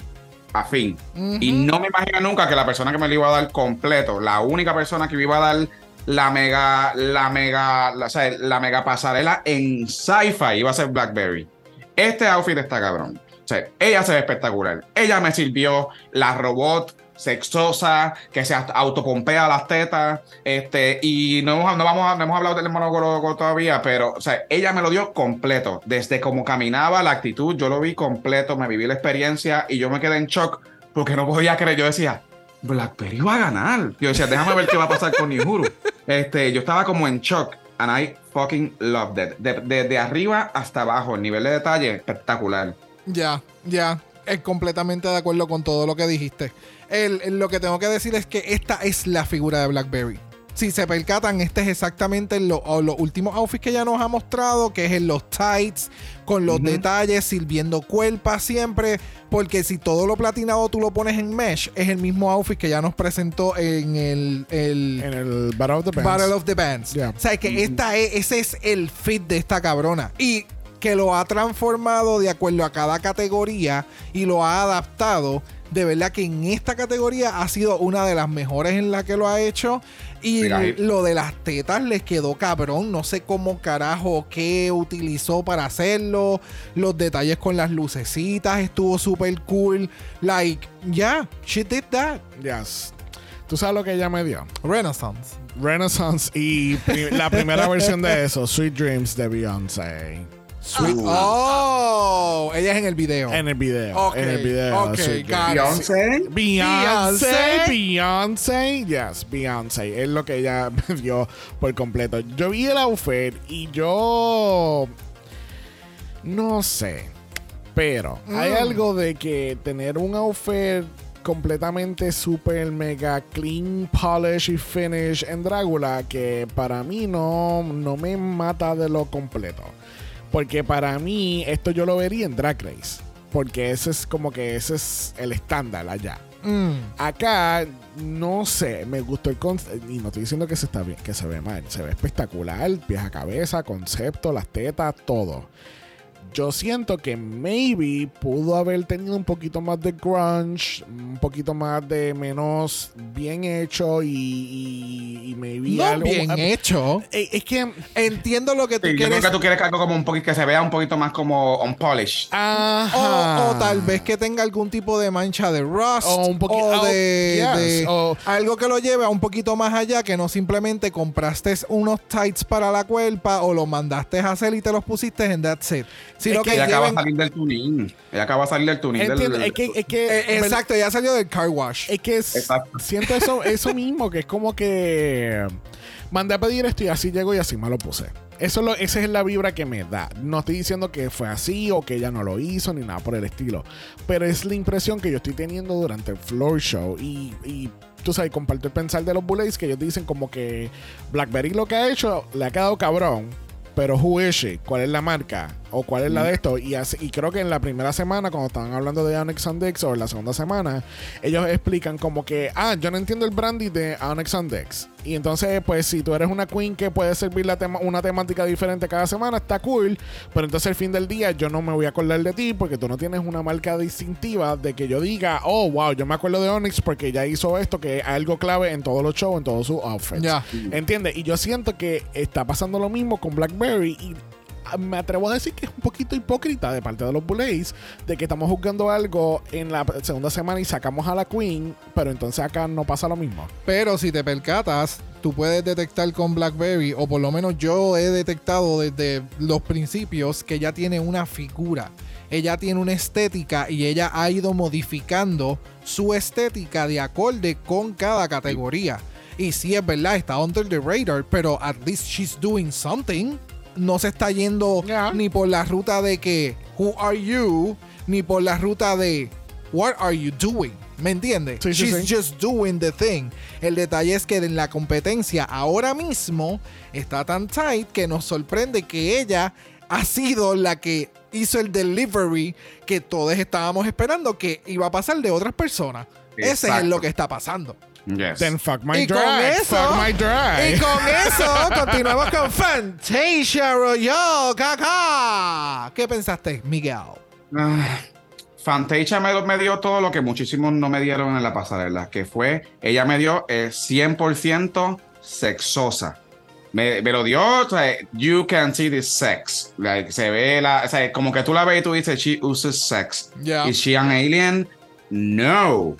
a fin. Y no me imagino nunca que la persona que me lo iba a dar completo, la única persona que me iba a dar la mega, la mega, la, o sea, la mega pasarela en sci-fi iba a ser Blackberry. Este outfit está cabrón. O sea, ella se ve espectacular. Ella me sirvió la robot sexosa, que se autopompea las tetas, este, y no, hemos- no vamos no hemos hablado del monólogo todavía, pero, o sea, ella me lo dio completo, desde cómo caminaba, la actitud, yo lo vi completo, me viví la experiencia, y yo me quedé en shock, porque no podía creer, yo decía, Blackberry va a ganar. Yo decía, déjame ver qué va a pasar con Nihuru. Este, yo estaba como en shock, and I fucking loved it. De, de- de arriba hasta abajo, el nivel de detalle, espectacular. Ya, ya. Es completamente de acuerdo con todo lo que dijiste. El- el- lo que tengo que decir es que esta es la figura de Blackberry. Si se percatan, este es exactamente lo- los últimos outfits que ella nos ha mostrado, que es en los tights, con los detalles, sirviendo cuerpa siempre. Porque si todo lo platinado tú lo pones en mesh, es el mismo outfit que ya nos presentó en el, el- En el Battle of the Bands. Battle of the Bands. Yeah. O sea, que esta es, ese es el fit de esta cabrona. Y que lo ha transformado de acuerdo a cada categoría y lo ha adaptado. De verdad que en esta categoría ha sido una de las mejores en la que lo ha hecho. Y Mira lo de las tetas les quedó cabrón. No sé cómo carajo qué utilizó para hacerlo. Los detalles con las lucecitas estuvo súper cool. Like, yeah, she did that. Yes. ¿Tú sabes lo que ella me dio? Renaissance. Renaissance y la primera versión de eso, Sweet Dreams de Beyoncé. Sweet- Oh, ella es en el video. En el video. Ok, en el video. ok. Beyoncé. Beyoncé, Beyoncé, yes, Beyoncé, es lo que ella me dio por completo. Yo vi el outfit y yo no sé, pero hay Mm. algo de que tener un outfit completamente super mega clean polish y finish en Drácula que para mí no, no me mata de lo completo. Porque para mí esto yo lo vería en Drag Race. Porque ese es como que ese es el estándar allá. Mm. Acá, no sé, me gustó el concepto. Y no estoy diciendo que se está bien, que se ve mal. Se ve espectacular, pies a cabeza, concepto, las tetas, todo. Yo siento que maybe pudo haber tenido un poquito más de grunge, un poquito más de menos bien hecho y, y, y maybe No algo- bien hecho. eh, Es que. Entiendo lo que tú Sí, yo creo quieres. que tú quieres algo como un poquito que se vea un poquito más como unpolished. Ajá. O, o tal vez que tenga algún tipo de mancha de rust O un poqui- o oh, de, yes, de o- algo que lo lleve a un poquito más allá que no simplemente compraste unos tights para la cuerpa o los mandaste a hacer y te los pusiste en that's it. Sino Es que, que Ella acaba de salir del tuning. Ella acaba de salir del tuning. del- es que. Es que Eh, exacto, ya salió del car wash. Es que es- siento eso, eso mismo, que es como que mandé a pedir esto y así llego y así me lo puse. Eso es lo, esa es la vibra que me da. No estoy diciendo que fue así o que ella no lo hizo ni nada por el estilo. Pero es la impresión que yo estoy teniendo durante el floor show. Y, y tú sabes, comparto el pensar de los Bullets que ellos dicen como que Blackberry lo que ha hecho le ha quedado cabrón. Pero who is she? ¿Cuál es la marca? ¿O cuál es la de esto? Y, así- y creo que en la primera semana, cuando estaban hablando de Onyx and Dex, o en la segunda semana, ellos explican como que, ah, yo no entiendo el brandy de Onyx and Dex. Y entonces, pues, si tú eres una queen que puede servir la tema- una temática diferente cada semana, está cool. Pero entonces, al fin del día, yo no me voy a acordar de ti porque tú no tienes una marca distintiva de que yo diga, oh, wow, yo me acuerdo de Onyx porque ella hizo esto, que es algo clave en todos los shows, en todos sus outfits. Ya. ¿Entiendes? Y yo siento que está pasando lo mismo con Blackberry y me atrevo a decir que es un poquito hipócrita de parte de los Bullets de que estamos juzgando algo en la segunda semana y sacamos a la Queen, pero entonces acá no pasa lo mismo. Pero si te percatas, tú puedes detectar con BlackBerry, o por lo menos yo he detectado desde los principios que ella tiene una figura. Ella tiene una estética y ella ha ido modificando su estética de acorde con cada categoría. Y sí es verdad, está under the radar, pero at least she's doing something. No se está yendo Yeah. ni por la ruta de que who are you, ni por la ruta de what are you doing. ¿Me entiendes? Sí, She's sí. just doing the thing. El detalle es que en la competencia ahora mismo está tan tight que nos sorprende que ella ha sido la que hizo el delivery que todos estábamos esperando que iba a pasar de otras personas. Ese es lo que está pasando. Yes. Then fuck my y con drag. eso, fuck my drag. y con eso continuamos con Fantasia Royale, caca. ¿Qué pensaste, Miguel? Ah, Fantasia me, me dio todo lo que muchísimos no me dieron en la pasarela, que fue, ella me dio eh, 100% sexosa. Me, me lo dio, o sea, you can see the sex. Like, se ve la, o sea, como que tú la ves y tú dices, she uses sex. Yeah. Is she an alien? No.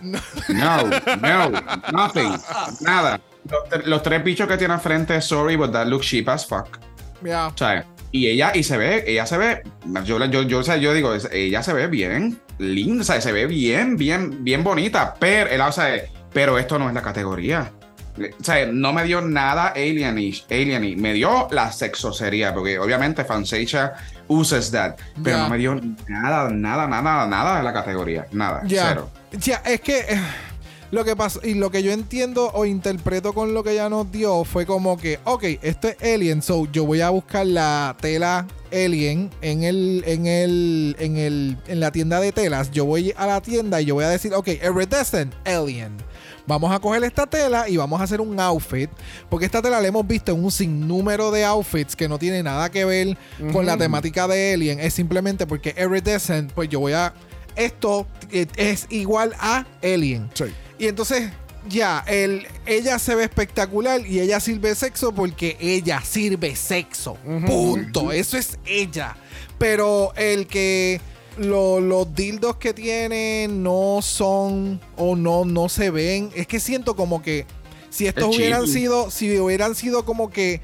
No, no, nothing. Nada. Los, tre- los tres bichos que tiene al frente, sorry, but that looks cheap as fuck. Ya. O sea, y ella, y se ve, ella se ve, yo, yo, yo, o sea, yo digo, ella se ve bien linda, o sea, se ve bien, bien, bien bonita, pero, el- o sea, pero esto no es la categoría. O sea, no me dio nada alienish, alieny, me dio la sexosería, porque obviamente Fantasia uses that, pero no me dio nada, nada, nada, nada de la categoría, nada, cero. Ya, es que eh, lo que pasó y lo que yo entiendo o interpreto con lo que ella nos dio fue como que, ok, esto es Alien, so yo voy a buscar la tela Alien en el, en el, en el, en la tienda de telas. Yo voy a la tienda y yo voy a decir, ok, Iridescent Alien. Vamos a coger esta tela y vamos a hacer un outfit. Porque esta tela la hemos visto en un sinnúmero de outfits que no tiene nada que ver con la temática de Alien. Es simplemente porque Iridescent, pues yo voy a. Esto eh, es igual a Alien. Sí. Y entonces, ya, el, ella se ve espectacular y ella sirve sexo porque ella sirve sexo. Punto. Eso es ella. Pero el que lo- los dildos que tiene no son o no, no se ven. Es que siento como que si estos Es hubieran sido, si hubieran sido como que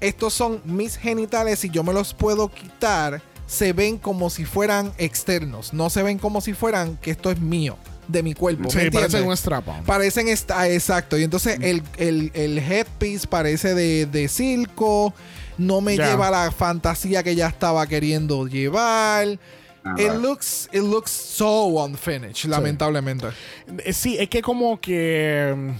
estos son mis genitales y yo me los puedo quitar, se ven como si fueran externos. No se ven como si fueran que esto es mío, de mi cuerpo. ¿me Sí, entiendes? parece un strap-on. Parecen esta, exacto. Y entonces el, el, el headpiece parece de, de circo. No me Ya. lleva la fantasía que ella estaba queriendo llevar. It looks, it looks so unfinished, lamentablemente. Eh, Sí, es que como que.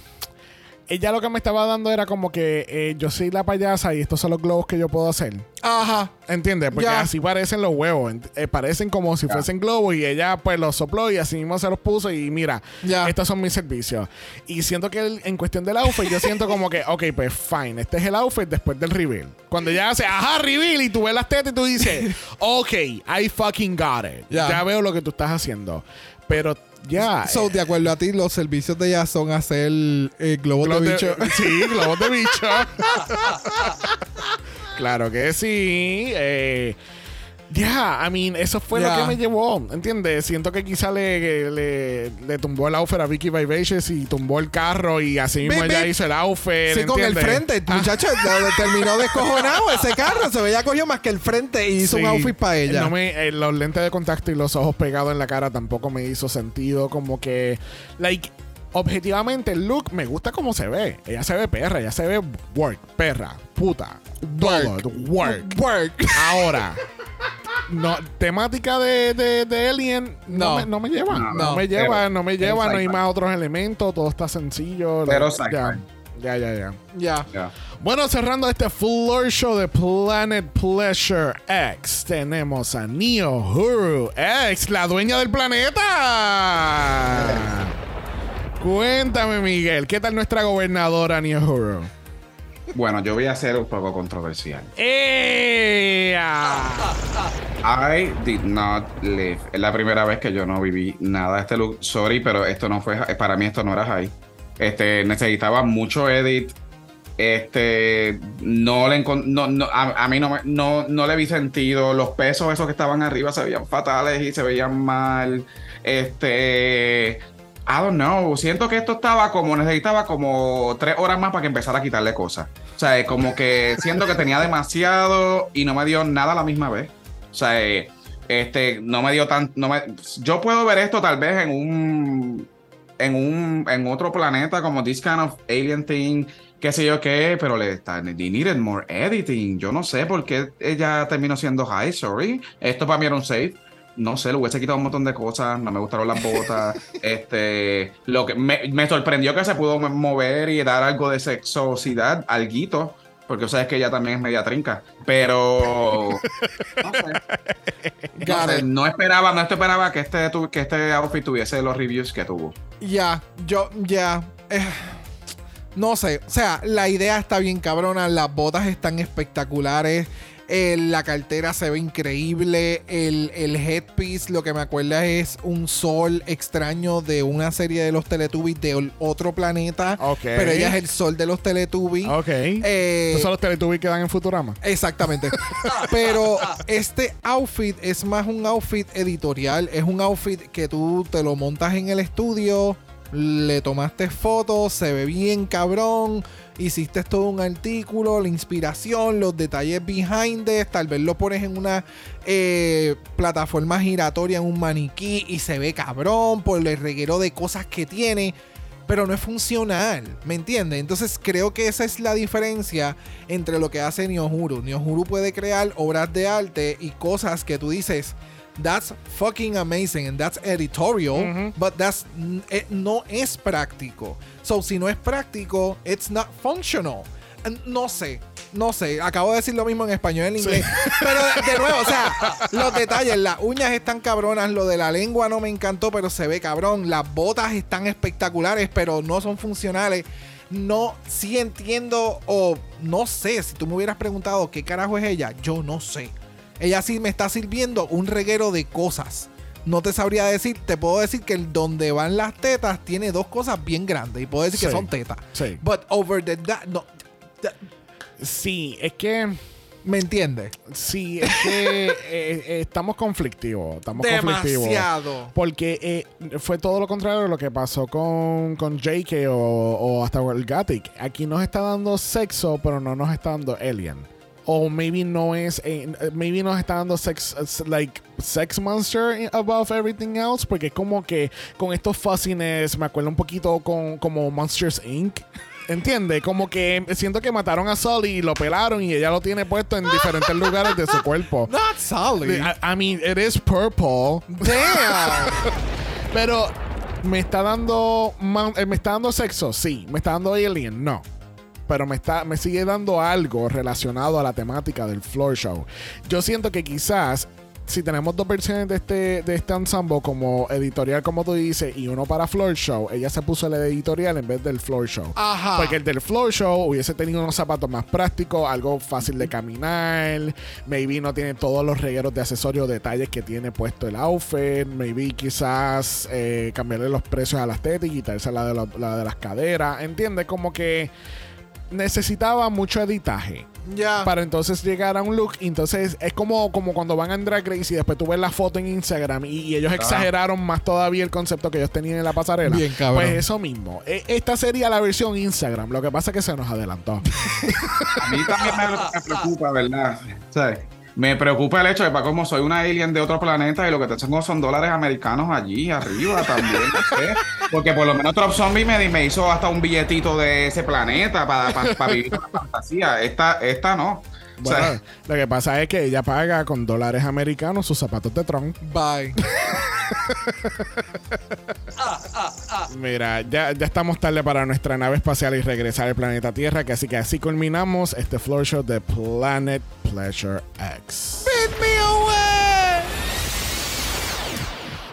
Ella lo que me estaba dando era como que eh, yo soy la payasa y estos son los globos que yo puedo hacer. Ajá. ¿Entiendes? Porque Ya. así parecen los huevos. eh, parecen como si fuesen globos y ella pues los sopló y así mismo se los puso y mira, Ya. estos son mis servicios. Y siento que el- en cuestión del outfit, yo siento como que, ok, pues fine, este es el outfit después del reveal. Cuando ella hace, ajá, reveal y tú ves las tetas y tú dices, ok, I fucking got it. Ya. Ya veo lo que tú estás haciendo. Pero ya... So, de acuerdo a ti, los servicios de ella son hacer eh, globos de de- bicho. sí, globos de bicho. claro que sí. Eh, ya, I mean, eso fue lo que me llevó, ¿entiendes? Siento que quizá le, le, le tumbó el outfit a Vicky Vivacious y tumbó el carro y así mismo ella hizo el outfit. Sí, con el frente. Ah, Muchacho, terminó descojonado ese carro. Se veía cogido más que el frente y hizo sí. un outfit para ella. No me- eh, los lentes de contacto y los ojos pegados en la cara tampoco me hizo sentido. Como que, like, objetivamente el look me gusta como se ve. Ella se ve perra, ella se ve work, perra, puta, todo, work. Work. Ahora, no, temática de, de, de Alien no, No. me, no me lleva. No, No, me pero- lleva, no me lleva, no hay más otros elementos, todo está sencillo. Pero la- ya, ya, ya, ya. Ya. Ya. Bueno, cerrando este floor show de Planet Pleasure X, tenemos a Neo Huru X, la dueña del planeta. Cuéntame, Miguel, ¿qué tal nuestra gobernadora Neo Huru? Bueno, yo voy a ser un poco controversial. I did not live. Es la primera vez que yo no viví nada de este look. Sorry, pero esto no fue. Para mí, esto no era high. Este, necesitaba mucho edit. Este, no le no, no, a, a mí no, me- no, no le vi sentido. Los pesos, esos que estaban arriba, se veían fatales y se veían mal. Este, I don't know. Siento que esto estaba como, necesitaba como tres horas más para que empezara a quitarle cosas. O sea, como que siento que tenía demasiado y no me dio nada a la misma vez. O sea, eh, este, no me dio tan, no me, yo puedo ver esto tal vez en un, en un, en otro planeta como this kind of alien thing, qué sé yo qué, pero le está, they needed more editing. Yo no sé por qué ella terminó siendo high, sorry. Esto para mí era un safe. No sé, le hubiese quitado un montón de cosas, no me gustaron las botas. este, lo que me, me sorprendió que se pudo mo- mover y dar algo de sexosidad, alguito, porque o sea, es que ella también es media trinca. Pero no sé. No, sé, esperaba, no esperaba que este, tu- que este outfit tuviese los reviews que tuvo. Ya, yo, ya. eh, no sé, o sea, la idea está bien cabrona, las botas están espectaculares, eh, la cartera se ve increíble, el, el headpiece, lo que me acuerda es un sol extraño de una serie de los Teletubbies de otro planeta, Ok. pero ella es el sol de los Teletubbies. Ok. Eh, son los Teletubbies que dan en Futurama. Exactamente. Pero este outfit es más un outfit editorial. Es un outfit que tú te lo montas en el estudio, le tomaste fotos, se ve bien cabrón. Hiciste todo un artículo, la inspiración, los detalles behind. Tal vez lo pones en una eh, plataforma giratoria, en un maniquí y se ve cabrón por el reguero de cosas que tiene pero no es funcional, ¿me entiendes? Entonces creo que esa es la diferencia entre lo que hace Niohuru. Niohuru puede crear obras de arte y cosas que tú dices, that's fucking amazing and that's editorial, but that's n- eh, no es práctico. So si no es práctico, it's not functional. And No sé, no sé, acabo de decir lo mismo en español y en inglés. Pero de, de nuevo, o sea, los detalles, las uñas están cabronas, lo de la lengua no me encantó, pero se ve cabrón. Las botas están espectaculares, pero no son funcionales. No, sí entiendo, o no sé, si tú me hubieras preguntado qué carajo es ella, yo no sé. Ella sí me está sirviendo un reguero de cosas. No te sabría decir, te puedo decir que el donde van las tetas tiene dos cosas bien grandes y puedo decir que son tetas. Sí. But over the that, no. that- Sí, es que. ¿Me entiendes? Sí, es que eh, eh, estamos conflictivos. Estamos conflictivos. Demasiado. Porque eh, fue todo lo contrario de lo que pasó con, con JK o, o hasta el Gatic. Aquí nos está dando sexo, pero no nos está dando alien. O maybe no es, eh, maybe nos está dando sex, like sex monster above everything else. Porque es como que con estos fuzziness me acuerdo un poquito con como Monsters Inc. ¿Entiendes? Como que siento que mataron a Sully y lo pelaron y ella lo tiene puesto en diferentes lugares de su cuerpo. Not Sully. I, I mean, it is purple. Damn. Pero me está dando eh, me está dando sexo, sí. Me está dando alien, no. Pero me está me sigue dando algo relacionado a la temática del floor show. Yo siento que quizás si tenemos dos versiones de este de este ensemble como editorial como tú dices y uno para floor show, ella se puso el editorial en vez del floor show. Ajá. Porque el del floor show hubiese tenido unos zapatos más prácticos, algo fácil de caminar. Maybe no tiene todos los regueros de accesorios, detalles que tiene puesto el outfit. Maybe quizás eh, cambiarle los precios a las tetas y quitarse la de, la- la de las caderas. ¿Entiendes? Como que necesitaba mucho editaje Ya. para entonces llegar a un look. Y entonces es como, como cuando van a Drag Race y después tú ves la foto en Instagram y, y ellos exageraron más todavía el concepto que ellos tenían en la pasarela. Bien, cabrón. Pues eso mismo. E- Esta sería la versión Instagram. Lo que pasa es que se nos adelantó. A mí también me, me preocupa, ¿verdad? ¿Sabes? Me preocupa el hecho de para como soy una alien de otro planeta y lo que tengo son dólares americanos allí arriba también, no sé. Porque por lo menos Trop Zombie me, me hizo hasta un billetito de ese planeta para, para, para vivir una fantasía. Esta, esta no. O sea, Bueno, lo que pasa es que ella paga con dólares americanos sus zapatos de Tron. Bye. Mira, ya, ya estamos tarde para nuestra nave espacial y regresar al planeta Tierra, que así que así culminamos este floor show de Planet Pleasure X.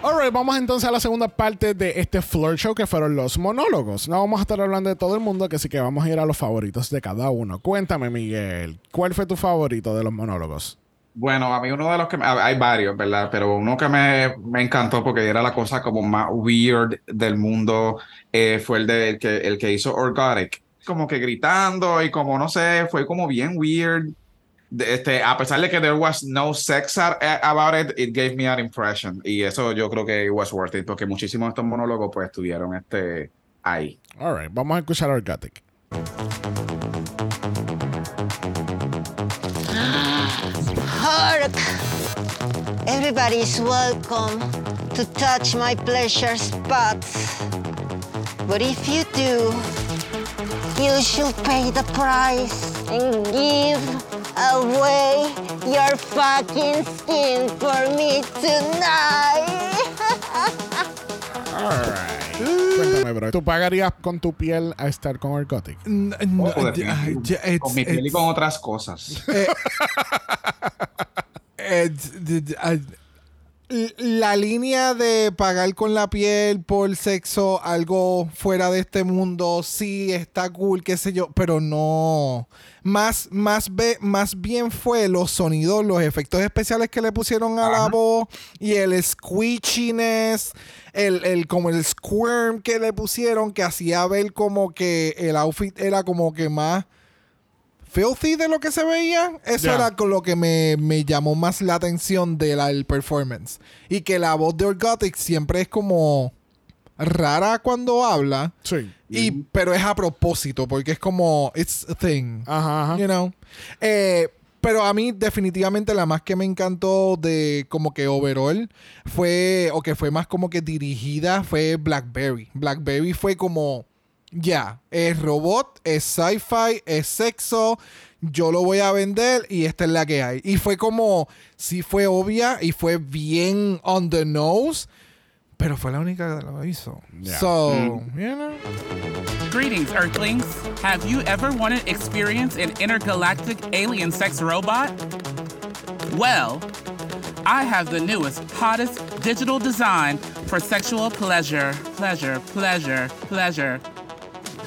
Alright, vamos entonces a la segunda parte de este floor show que fueron los monólogos. No vamos a estar hablando de todo el mundo, que así que vamos a ir a los favoritos de cada uno. Cuéntame, Miguel, ¿cuál fue tu favorito de los monólogos? Bueno, a mí uno de los que... me- hay varios, ¿verdad? Pero uno que me, me encantó porque era la cosa como más weird del mundo eh, fue el, de, el, que, el que hizo Orgotic. Como que gritando y como, no sé, fue como bien weird. Este, a pesar de que there was no sex about it, it gave me that impression. Y eso yo creo que it was worth it porque muchísimos de estos monólogos pues estuvieron este, ahí. Alright, vamos a escuchar a Orgatic. Hark! Everybody's welcome to touch my pleasure spots. But if you do, you should pay the price and give away your fucking skin for me tonight. Alright. Cuéntame, bro. ¿Tú pagarías con tu piel a estar con Orgotic? N- n- Oh, ay, definitivo. ya, it's- con mi piel y con otras cosas. eh, la línea de pagar con la piel por sexo, algo fuera de este mundo, sí está cool, qué sé yo, pero no. Más, más, más bien fue los sonidos, los efectos especiales que le pusieron a la voz y el squeechiness, el, el, como el squirm que le pusieron que hacía ver como que el outfit era como que más filthy de lo que se veía. Eso era con lo que me, me llamó más la atención del performance. Y que la voz de Orgotic siempre es como rara cuando habla. Sí. Y, pero es a propósito, porque es como, it's a thing. Ajá, ajá. You know. Eh, pero a mí definitivamente la más que me encantó de como que overall fue, o que fue más como que dirigida, fue Blackberry. Blackberry fue como, ya, es robot, es sci-fi, es sexo, yo lo voy a vender y esta es la que hay. Y fue como, sí fue obvia y fue bien on the nose, pero fue la única que lo hizo. Yeah. So, mm. you know. Greetings, Earthlings. Have you ever wanted to experience an intergalactic alien sex robot? Well, I have the newest, hottest digital design for sexual pleasure, pleasure, pleasure, pleasure.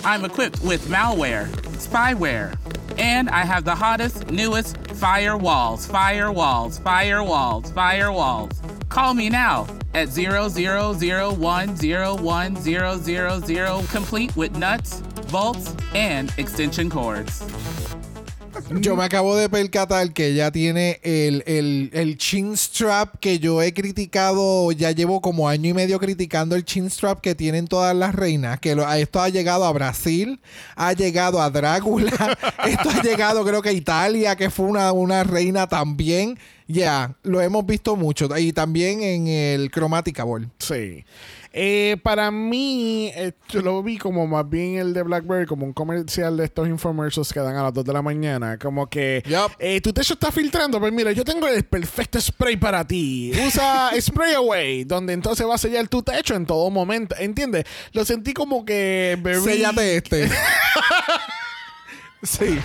I'm equipped with malware, spyware, and I have the hottest, newest firewalls, firewalls, firewalls, firewalls. Call me now at 0001010000, complete with nuts, bolts, and extension cords. Yo me acabo de percatar que ella tiene el, el, el chin que yo he criticado, ya llevo como año y medio criticando el chin strap que tienen todas las reinas, que esto ha llegado a Brasil, ha llegado a Drácula, esto ha llegado creo que a Italia, que fue una, una reina también. Yeah, lo hemos visto mucho. Y también en el Chromatica Ball. Sí. Eh, para mí, eh, yo lo vi como más bien el de BlackBerry, como un comercial de estos infomercials que dan a las 2 de la mañana. Como que Yup. eh, tu techo está filtrando, pues mira, yo tengo el perfecto spray para ti. Usa Spray Away, donde entonces va a sellar tu techo en todo momento. ¿Entiendes? Lo sentí como que. Séllate este. sí.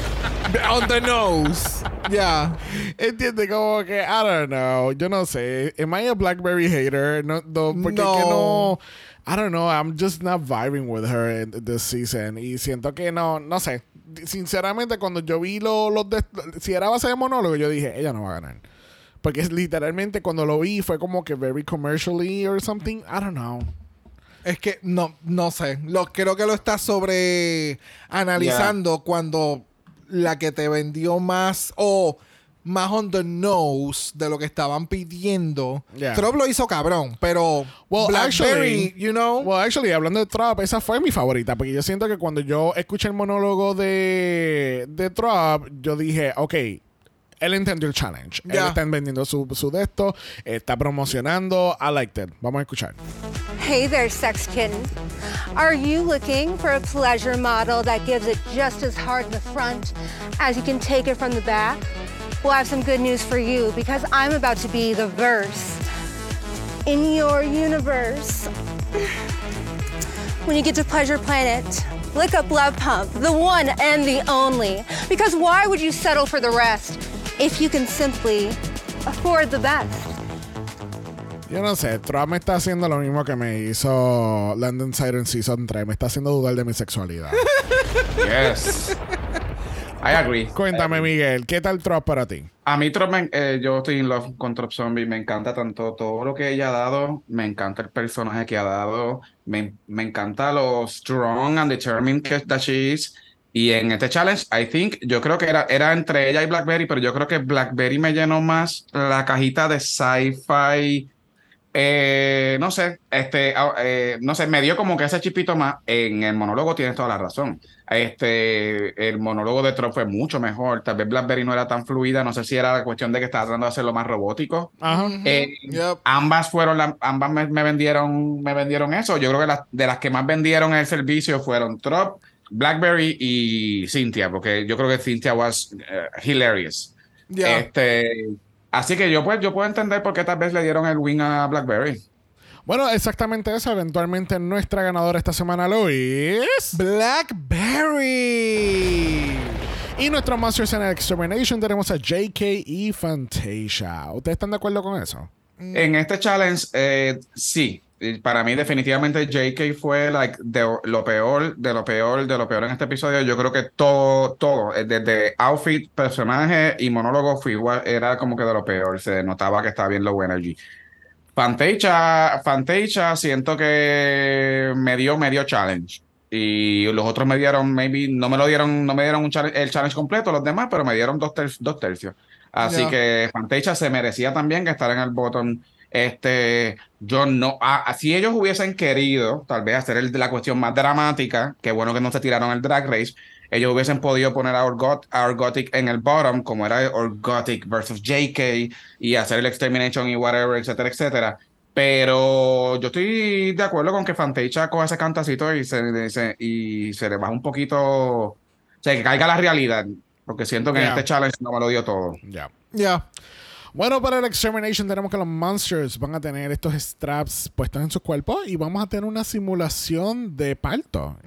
On the nose. Yeah. Entiende como que, I don't know, yo no sé. Am I a Blackberry hater? No, no porque es que No. no. I don't know, I'm just not vibing with her in this season. Y siento que no, no sé. Sinceramente, cuando yo vi lo- los de, si era base de monólogo, yo dije, ella no va a ganar. Porque es literalmente cuando lo vi fue como que very commercially or something. I don't know. Es que no, no sé. Lo, creo que lo estás sobre analizando cuando la que te vendió más o más on the nose de lo que estaban pidiendo. Yeah. Trump lo hizo cabrón, pero Well, Blackberry, actually- you know. Well, actually, hablando de Trump, esa fue mi favorita. Porque yo siento que cuando yo escuché el monólogo de, de Trump, yo dije, ok. Él entendió el challenge. Él Ya. está vendiendo su, su de esto. Está promocionando. I liked it. Vamos a escuchar. Hey there, sex kitten. Are you looking for a pleasure model that gives it just as hard in the front as you can take it from the back? Well, I have some good news for you because I'm about to be the verse in your universe. When you get to Pleasure Planet, look up Love Pump, the one and the only. Because why would you settle for the rest if you can simply afford the best? Yo no sé. Trump me está haciendo lo mismo que me hizo London Siren Season 3. Me está haciendo dudar de mi sexualidad. Yes. I agree. Cuéntame, Miguel. ¿Qué tal Trump para ti? A mí, Trop, eh, yo estoy in love con Trop Zombie. Me encanta tanto todo lo que ella ha dado. Me encanta el personaje que ha dado. Me, me encanta lo strong and determined que that she is. Y en este challenge, I think, yo creo que era, era entre ella y Blackberry, pero yo creo que Blackberry me llenó más la cajita de sci-fi. Eh, no sé, este, ah, eh, no sé, me dio como que ese chipito más. En el monólogo tienes toda la razón. Este, el monólogo de Trump fue mucho mejor. Tal vez Blackberry no era tan fluida. No sé si era la cuestión de que estaba tratando de hacerlo más robótico. Ajá. Eh, Yep. ambas fueron la- ambas me, me vendieron me vendieron eso yo creo que las de las que más vendieron el servicio fueron Trop Blackberry y Cynthia porque yo creo que Cynthia was eh, hilarious Yeah. este así que yo pues yo puedo entender por qué tal vez le dieron el win a Blackberry Bueno, exactamente eso. Eventualmente nuestra ganadora esta semana lo es. Blackberry. Y nuestros Monsters en Extermination tenemos a JK y Fantasia. ¿Ustedes están de acuerdo con eso? en este challenge eh, sí para mí definitivamente JK fue like de lo peor de lo peor de lo peor en este episodio. Yo creo que todo todo eh, desde outfit personaje y monólogo fue igual era como que de lo peor. Se notaba que estaba bien low energy Fantasia Fantasia siento que me dio medio challenge. Y los otros me dieron maybe no me lo dieron no me dieron un challenge- el challenge completo los demás pero me dieron dos, ter- dos tercios. Así que Fantasia se merecía también que estar en el bottom este, yo no, ah, si ellos hubiesen querido, tal vez hacer el, la cuestión más dramática, que bueno que no se tiraron el drag race, ellos hubiesen podido poner a Orgot, a Orgotic en el bottom, como era Orgotic versus JK, y hacer el extermination y whatever, etcétera, etcétera. Pero yo estoy de acuerdo con que Fantasia coja ese cantacito y se, se- y se le baja un poquito, o sea, que caiga la realidad, porque siento que en Yeah. este challenge no me lo dio todo. Ya. Ya. Bueno, para el Extermination tenemos que los Monsters van a tener estos straps puestos en sus cuerpos y vamos a tener una simulación de parto.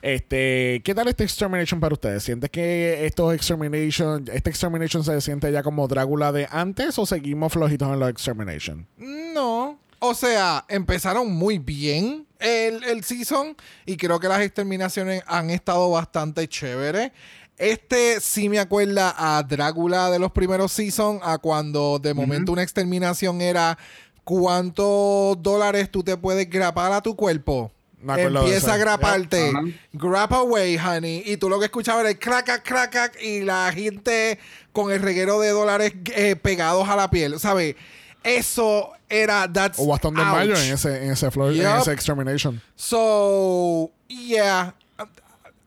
Este, ¿qué tal este Extermination para ustedes? ¿Sientes que estos Extermination, este Extermination se siente ya como Drácula de antes o seguimos flojitos en los Extermination? No. O sea, empezaron muy bien el, el season y creo que las exterminaciones han estado bastante chéveres. Este sí me acuerda a Drácula de los primeros seasons, a cuando de momento una exterminación era cuántos dólares tú te puedes grapar a tu cuerpo. Me acuerdo de Empieza a graparte. Ajá. Grab away, honey. Y tú lo que escuchabas era el crack, crack, crack, y la gente con el reguero de dólares eh, pegados a la piel. ¿Sabes? Eso era. That's O bastón de ouch. mayo en ese, en ese, floor- en Yup. ese Extermination. So, yeah.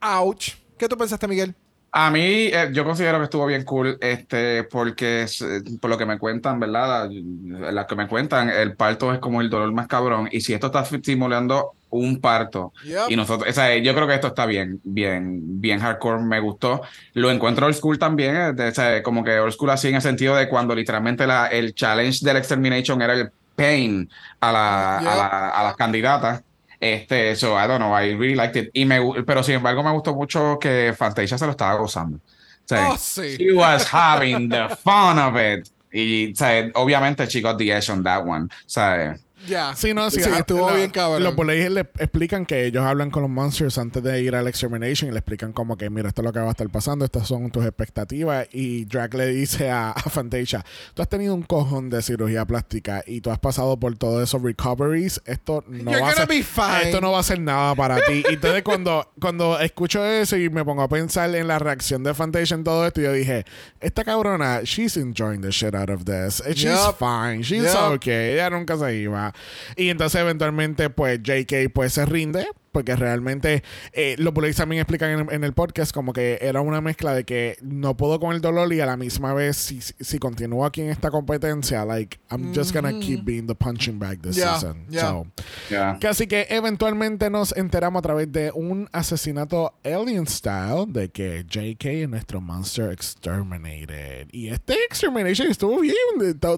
Ouch. ¿Qué tú pensaste, Miguel? A mí, eh, yo considero que estuvo bien cool, este, porque es, eh, por lo que me cuentan, ¿verdad? La, la que me cuentan, el parto es como el dolor más cabrón. Y si esto está simulando un parto, Yep. y nosotros, o sea, yo creo que esto está bien, bien, bien hardcore, me gustó. Lo encuentro old school también, eh, de- o sea, como que old school así en el sentido de cuando literalmente la, el challenge del extermination era el pain a, la, a, Yep. la- a las candidatas. Este, so I don't know, I really liked it. Y me, pero sin embargo, me gustó mucho que Fantasia se lo estaba gozando. O sea, Oh, sí. She was having the fun of it. Y, o sea, obviamente, she got the edge on that one. O sea, Ya. Sí, no, sí, Sí, estuvo bien cabrón. Los Bullies le explican que ellos hablan con los monsters antes de ir al extermination y le explican como que, mira, esto es lo que va a estar pasando, estas son tus expectativas. Y Drag le dice a, a Fantasia, tú has tenido un cojón de cirugía plástica y tú has pasado por todos esos recoveries, esto no You're va a ser, esto no va a ser nada para ti. Y entonces cuando, cuando escucho eso y me pongo a pensar en la reacción de Fantasia en todo esto, yo dije, esta cabrona, she's enjoying the shit out of this. She's fine, she's okay, ella nunca se iba. Y entonces eventualmente pues JK pues se rinde porque realmente eh, los bullies también explican en, en el podcast como que era una mezcla de que no puedo con el dolor y a la misma vez si, si, si continúo aquí en esta competencia like I'm just gonna keep being the punching bag this Yeah, season yeah. So, que así que eventualmente nos enteramos a través de un asesinato alien style de que JK es nuestro monster exterminated. Y este extermination estuvo bien.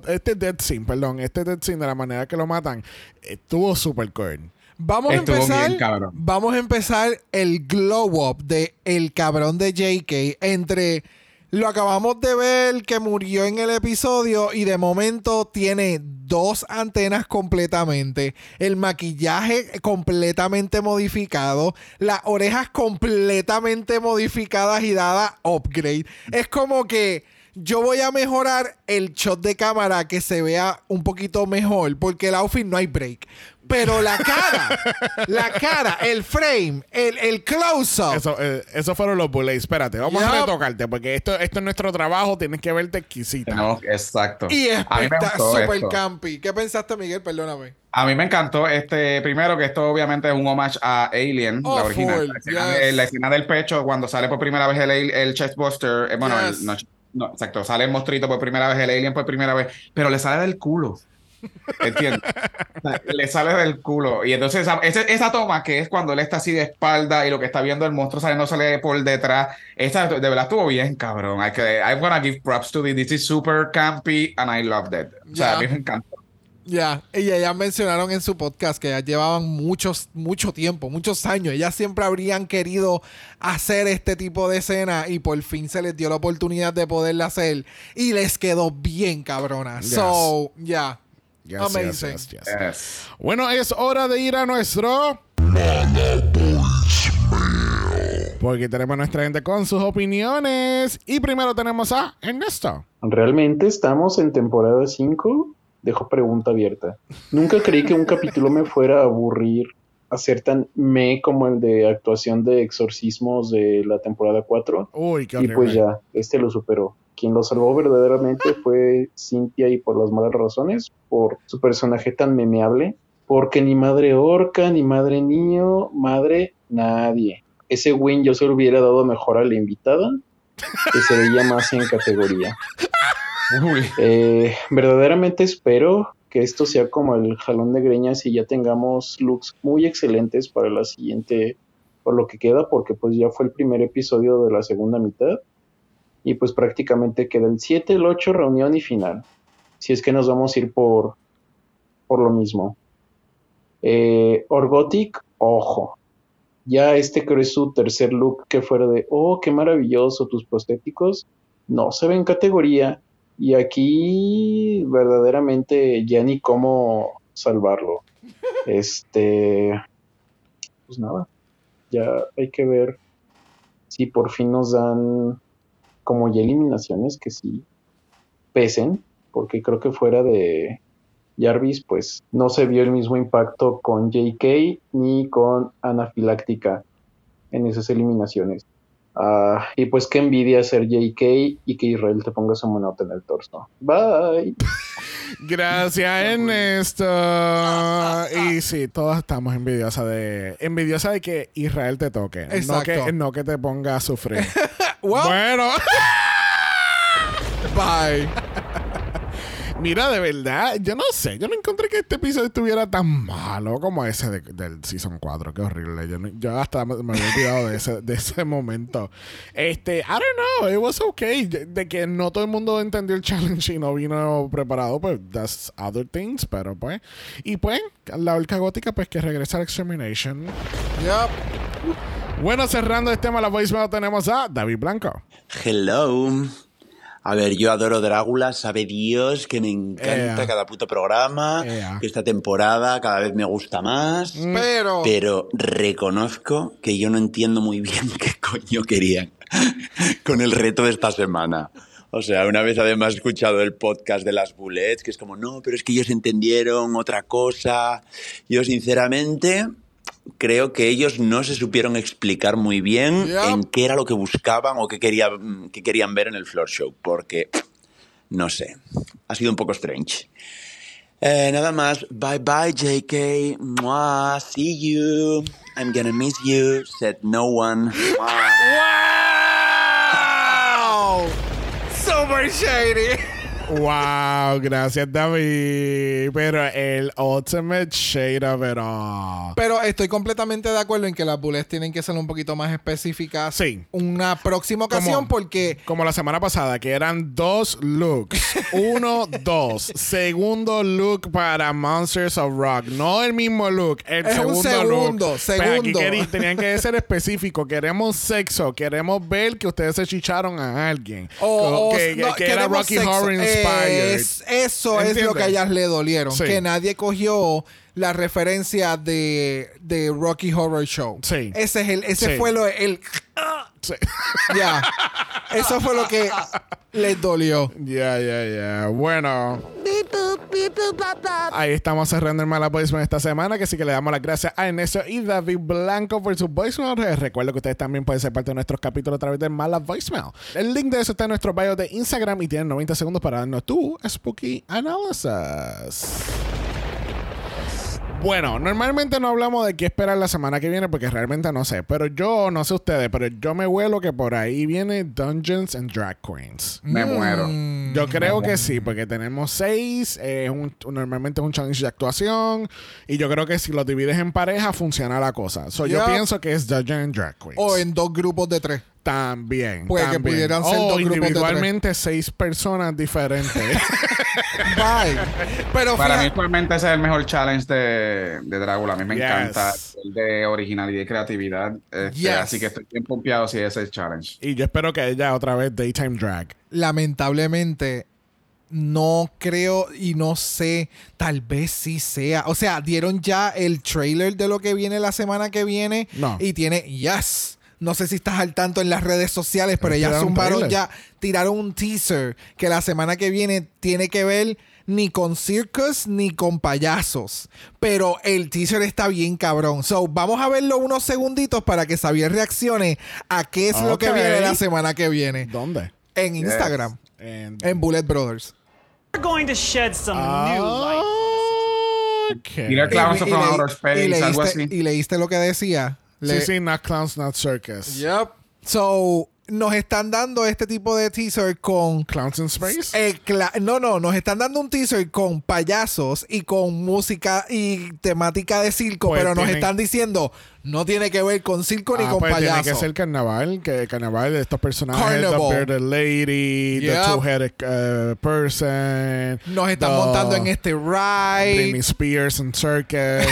Este dead scene, perdón, este dead scene de la manera que lo matan estuvo super cool. Vamos a empezar. bien. Vamos a empezar el glow up de el cabrón de JK entre lo acabamos de ver que murió en el episodio y de momento tiene dos antenas completamente, el maquillaje completamente modificado, las orejas completamente modificadas y dadas upgrade. Es como que yo voy a mejorar el shot de cámara que se vea un poquito mejor porque el outfit no hay break. Pero la cara, la cara, el frame, el, el close-up. Eso, eh, esos fueron los bullies. Espérate, vamos a retocarte porque esto, esto es nuestro trabajo. Tienes que verte exquisita. No, exacto. Y gustó super campi. ¿Qué pensaste, Miguel? Perdóname. A mí me encantó este primero que esto obviamente es un homage a Alien, Oh, la original. full, La escena, yes. de- la escena del pecho cuando sale por primera vez el, el chestbuster, eh, bueno, el- no, no, exacto, sale el monstruito por primera vez, el alien por primera vez, pero le sale del culo. ¿Entiendes? O sea, le sale del culo. Y entonces esa, esa toma que es cuando él está así de espalda y lo que está viendo el monstruo saliéndole por detrás, esa de verdad estuvo bien, cabrón. Que, I'm gonna give props to this. This is super campy and I loved it. O sea, Ya. a mí me encantó. Ya, y ellas mencionaron en su podcast que ya llevaban muchos, mucho tiempo, muchos años. Ellas siempre habrían querido hacer este tipo de escena y por fin se les dio la oportunidad de poderla hacer y les quedó bien cabrona. Yes. So, ya. Yes, Amazing. yes, yes, yes. Yes. Bueno, es hora de ir a nuestro. Porque tenemos a nuestra gente con sus opiniones. Y primero tenemos a Ernesto. ¿Realmente estamos en temporada 5? Dejo pregunta abierta. Nunca creí que un capítulo me fuera a aburrir a ser tan me como el de actuación de exorcismos de la temporada 4. Uy, qué Y horrible. pues ya, este lo superó. Quien lo salvó verdaderamente fue Cynthia y por las malas razones, por su personaje tan memeable, porque ni madre orca, ni madre niño, madre nadie. Ese win yo se lo hubiera dado mejor a la invitada, que se veía más en categoría. Eh, verdaderamente espero que esto sea como el jalón de greñas y ya tengamos looks muy excelentes para la siguiente, por lo que queda, porque pues ya fue el primer episodio de la segunda mitad y pues prácticamente queda el 7, el 8, reunión y final. Si es que nos vamos a ir por, por lo mismo. Eh, Orgotic, ojo. Ya este creo es su tercer look que fuera de, oh, qué maravilloso tus prostéticos. No se ve en categoría. Y aquí verdaderamente ya ni cómo salvarlo. Este, pues nada, ya hay que ver si por fin nos dan como ya eliminaciones que sí pesen, porque creo que fuera de Jarvis, pues no se vio el mismo impacto con JK ni con Anafiláctica en esas eliminaciones. Ah, y pues qué envidia ser JK y que Israel te ponga su monota en el torso. Bye. Gracias, Ernesto. Y sí, todos estamos envidiosas de envidiosa de que Israel te toque. No que, no que te ponga a sufrir. well, Bueno. bye. Mira, de verdad, yo no sé. Yo no encontré que este episodio estuviera tan malo como ese de- del Season 4. Qué horrible. Yo, no- yo hasta me, me había olvidado de ese, de ese momento. Este, I don't know. It was okay. De, de que no todo el mundo entendió el challenge y no vino preparado, pues that's other things. Pero pues. Y pues, la orca gótica, pues que regresa al Extermination. Yep. Bueno, cerrando este tema, la voicemail tenemos a David Blanco. Hello. A ver, yo adoro Drácula, sabe Dios que me encanta Ea. cada puto programa, Ea. que esta temporada cada vez me gusta más, Pero. pero reconozco que yo no entiendo muy bien qué coño querían con el reto de esta semana. O sea, una vez además he escuchado el podcast de las Bullets, que es como, no, pero es que ellos entendieron otra cosa. Yo sinceramente creo que ellos no se supieron explicar muy bien Yep. en qué era lo que buscaban o qué querían, qué querían ver en el floor show, porque no sé, ha sido un poco strange. Eh, nada más, bye bye JK, Mwah, see you, I'm gonna miss you, said no one. Mwah. ¡Wow! Super shady. Wow, gracias David. Pero el ultimate shade of it all. Pero estoy completamente de acuerdo en que las bullets tienen que ser un poquito más específicas. Sí. Una próxima ocasión Como- porque Como la semana pasada, que eran dos looks. Uno, dos. Segundo look para Monsters of Rock. No el mismo look, el Es un segundo, segundo, aquí segundo. querí- tenían que ser específicos. Queremos sexo. Queremos ver que ustedes se chicharon a alguien. O- o- que, que- no, que era Rocky sexo. Horror inspired. Es- eso es lo que a ellas le dolieron. Sí. Que nadie cogió la referencia de, de Rocky Horror Show. Sí. Ese es el, ese Sí. fue lo el Sí. ya. Eso fue lo que les dolió. Ya, ya, ya. Bueno. Boop, bop, bop. Ahí estamos cerrando el Mala Voicemail esta semana, que sí que le damos las gracias a Ernesto y David Blanco por su voicemail. Recuerdo que ustedes también pueden ser parte de nuestros capítulos a través de Mala Voicemail. El link de eso está en nuestro bio de Instagram y tienen 90 segundos para darnos tu Spooky Analysis. Bueno, normalmente no hablamos de qué esperar la semana que viene porque realmente no sé. Pero yo, no sé ustedes, pero yo me huelo que por ahí viene Dungeons and Drag Queens. Me muero. Yo creo que sí, porque tenemos seis. eh, es un- normalmente es un challenge de actuación. Y yo creo que si lo divides en pareja, funciona la cosa. So, Yo pienso que es Dungeons and Drag Queens. O en dos grupos de tres. También. Puede que pudieran ser O dos grupos de individualmente seis personas diferentes. Bye. Pero Para mí, actualmente, ese es el mejor challenge de, de Drácula. A mí me Yes. encanta el de originalidad y creatividad. Este, Yes. Así que estoy bien pompeado si ese es el challenge. y yo espero que ella otra vez Daytime Drag. lamentablemente no creo y no sé, tal vez sí sea. O sea, dieron ya el trailer de lo que viene la semana que viene No. y tiene yes. No sé si estás al tanto en las redes sociales, pero ya zumbaron ya, tiraron un teaser que la semana que viene tiene que ver ni con circus ni con payasos. Pero el teaser está bien cabrón. So, vamos a verlo unos segunditos para que Xavier reaccione a qué es lo que viene la semana que viene. ¿Dónde? En Instagram. En- En Bullet Brothers. We're going to shed some Ah. new light. Ok. Mira, Clowns of le- Outer Space, y algo leíste, así. y leíste lo que decía. Le- Sí, sí, not clowns, not circus. Yep. So, nos están dando este tipo de teaser con. Clowns in Space. eh, no, no, nos están dando un teaser con payasos y con música y temática de circo, Pues pero nos tienen- están diciendo no tiene que ver con circo ni Ah, con pues tiene payasos. que ser carnaval, que carnaval de estos personajes, Carnival. the bearded lady, Yep. the two-headed uh, person. Nos están montando en este Britney ride, Spears and Circus.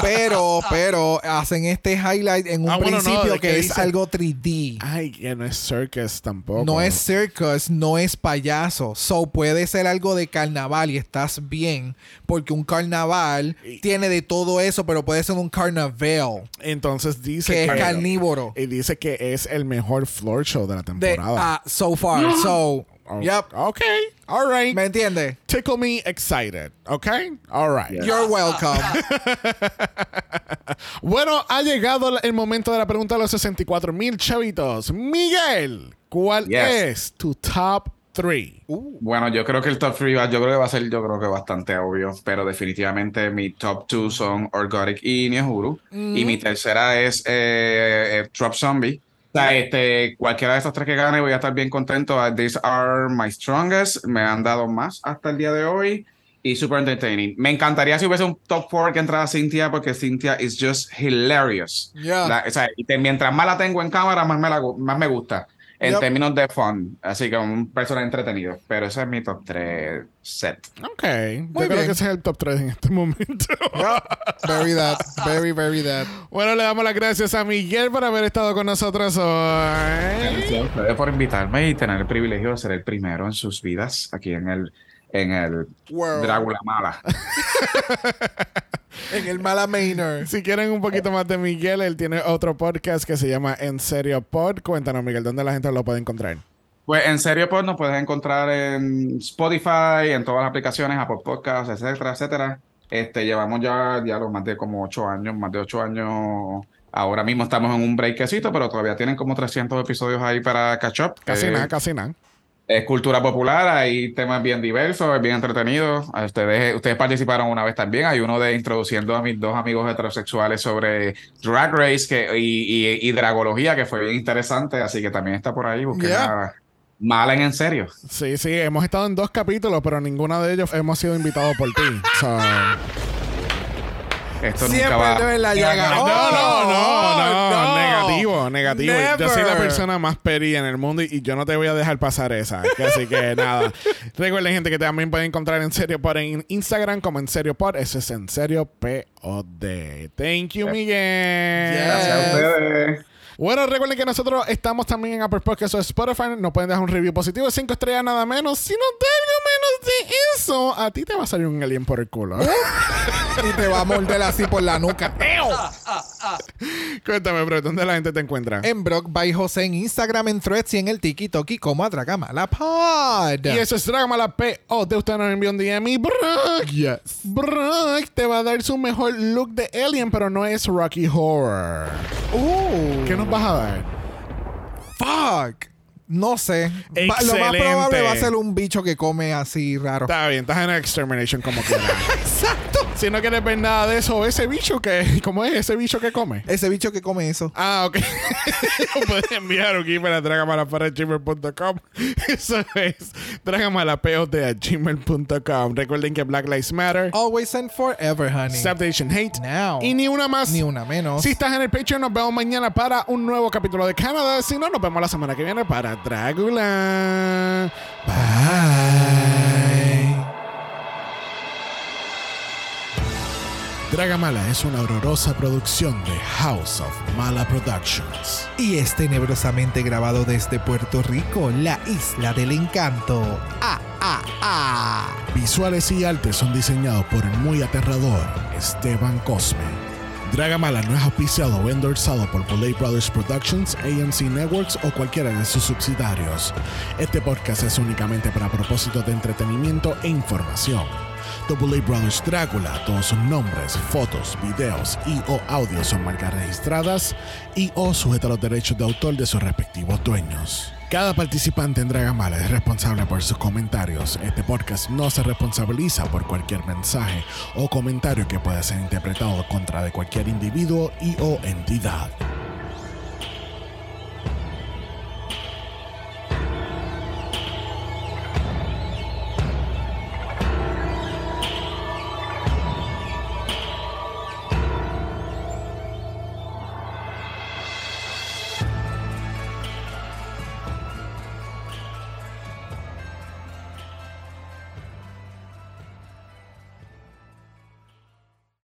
pero, pero hacen este highlight en un Ah, bueno, no, principio que, que es algo 3D. Ay, que no es circus tampoco. No es circus, no es payaso. So puede ser algo de carnaval y estás bien. Porque un carnaval Y- tiene de todo eso, pero puede ser un carnaval Entonces dice que es carnívoro. y dice que es el mejor floor show de la De, temporada. ah, so far. So, Oh, yep. Ok, all right. ¿Me entiendes? Tickle me excited, ok? All right. You're welcome. Bueno, ha llegado el momento de la pregunta de los 64 mil chavitos. Miguel, ¿cuál Yes. es tu top 3? Bueno, yo creo que el top 3 yo creo que va a ser yo creo que bastante obvio, pero definitivamente mi top 2 son Orgotic y Niehuru. Y mi tercera es eh, eh, Drop Zombie. O sea, este, cualquiera de esos tres que gane voy a estar bien contento. Uh, These are my strongest. Me han dado más hasta el día de hoy. Y super entertaining. Me encantaría si hubiese un top 4 que entrara Cynthia, porque Cynthia is just hilarious. Yeah. La- o sea, y te- mientras más la tengo en cámara, más me, la más me gusta. En Yep. términos de fun. Así que un personaje entretenido. Pero ese es mi top 3 set. Ok. Muy Yo creo bien. que ese es el top 3 en este momento. Very that. Very, very that. bueno, le damos las gracias a Miguel por haber estado con nosotros hoy. Gracias a ustedes por invitarme y tener el privilegio de ser el primero en sus vidas aquí en el, en el World. Drácula Mala. En el Mala Manor. Si quieren un poquito más de Miguel, él tiene otro podcast que se llama En Serio Pod. Cuéntanos, Miguel, ¿dónde la gente lo puede encontrar? Pues en serio, pues nos puedes encontrar en Spotify, en todas las aplicaciones, Apple Podcasts, etcétera, etcétera. Este, llevamos ya, ya los más de como ocho años, más de ocho años. Ahora mismo estamos en un breakcito, pero todavía tienen como 300 episodios ahí para catch up. Casi Eh, nada, casi nada. Es cultura popular, hay temas bien diversos, es bien entretenido. Ustedes, ustedes participaron una vez también. Hay uno de introduciendo a mis dos amigos heterosexuales sobre Drag Race que, y, y, y dragología, que fue bien interesante. Así que también está por ahí. Busquen Yeah. a Malen en serio. Sí, sí, hemos estado en dos capítulos, pero ninguno de ellos hemos sido invitados por ti. So, Esto Siempre nunca va. la llaga. No, Oh, no, no, no, no. negativo, negativo. Yo soy la persona más peri en el mundo y, y yo no te voy a dejar pasar esa. Así que nada. Recuerden, gente, que también pueden encontrar en serio pod en Instagram como en serio pod. Eso es en serio POD. Thank you, Miguel. Gracias a ustedes. Bueno, recuerden que nosotros estamos también en Apple Podcasts o Spotify. Nos pueden dejar un review positivo de 5 estrellas nada menos. Si da algo menos de eso, a ti te va a salir un alien por el culo. Y te va a morder así por la nuca. Cuéntame, bro, ¿dónde la gente te encuentra? En Brock by José en Instagram, en Threads y en el TikTok como Atragamala Pod. Y eso es Dragamala P. O de usted nos envió un DM y Brock. Yes. Brock te va a dar su mejor look de Alien, pero no es Rocky Horror. Uh, ¿Qué nos vas a dar? fuck. No sé. Va- lo más probable va a ser un bicho que come así raro. Está bien, estás en Extermination como quieras. Exacto. Si no quieres ver nada de eso, ese bicho que. ¿Cómo es ese bicho que come? Ese bicho que come eso. Ah, ok. Puedes enviar un email a dragamalapara.gmail.com. Eso es dragamalapod.gmail.com. Recuerden que Black Lives Matter. Always and forever, honey. Stop the Asian Hate. Now. Y ni una más. Ni una menos. Si estás en el Patreon, nos vemos mañana para un nuevo capítulo de Canadá. Si no, nos vemos la semana que viene para Dragula. Bye. Dragamala es una horrorosa producción de House of Mala Productions. Y es tenebrosamente grabado desde Puerto Rico, la isla del encanto. Ah, ah, ah. Visuales y artes son diseñados por el muy aterrador Esteban Cosme. Dragamala no es auspiciado o endorsado por Boley Brothers Productions, AMC Networks o cualquiera de sus subsidiarios. Este podcast es únicamente para propósitos de entretenimiento e información. Double A Brothers Drácula, todos sus nombres, fotos, videos y o audios son marcas registradas y o sujetas a los derechos de autor de sus respectivos dueños. Cada participante en Dragamala es responsable por sus comentarios. Este podcast no se responsabiliza por cualquier mensaje o comentario que pueda ser interpretado contra de cualquier individuo y o entidad.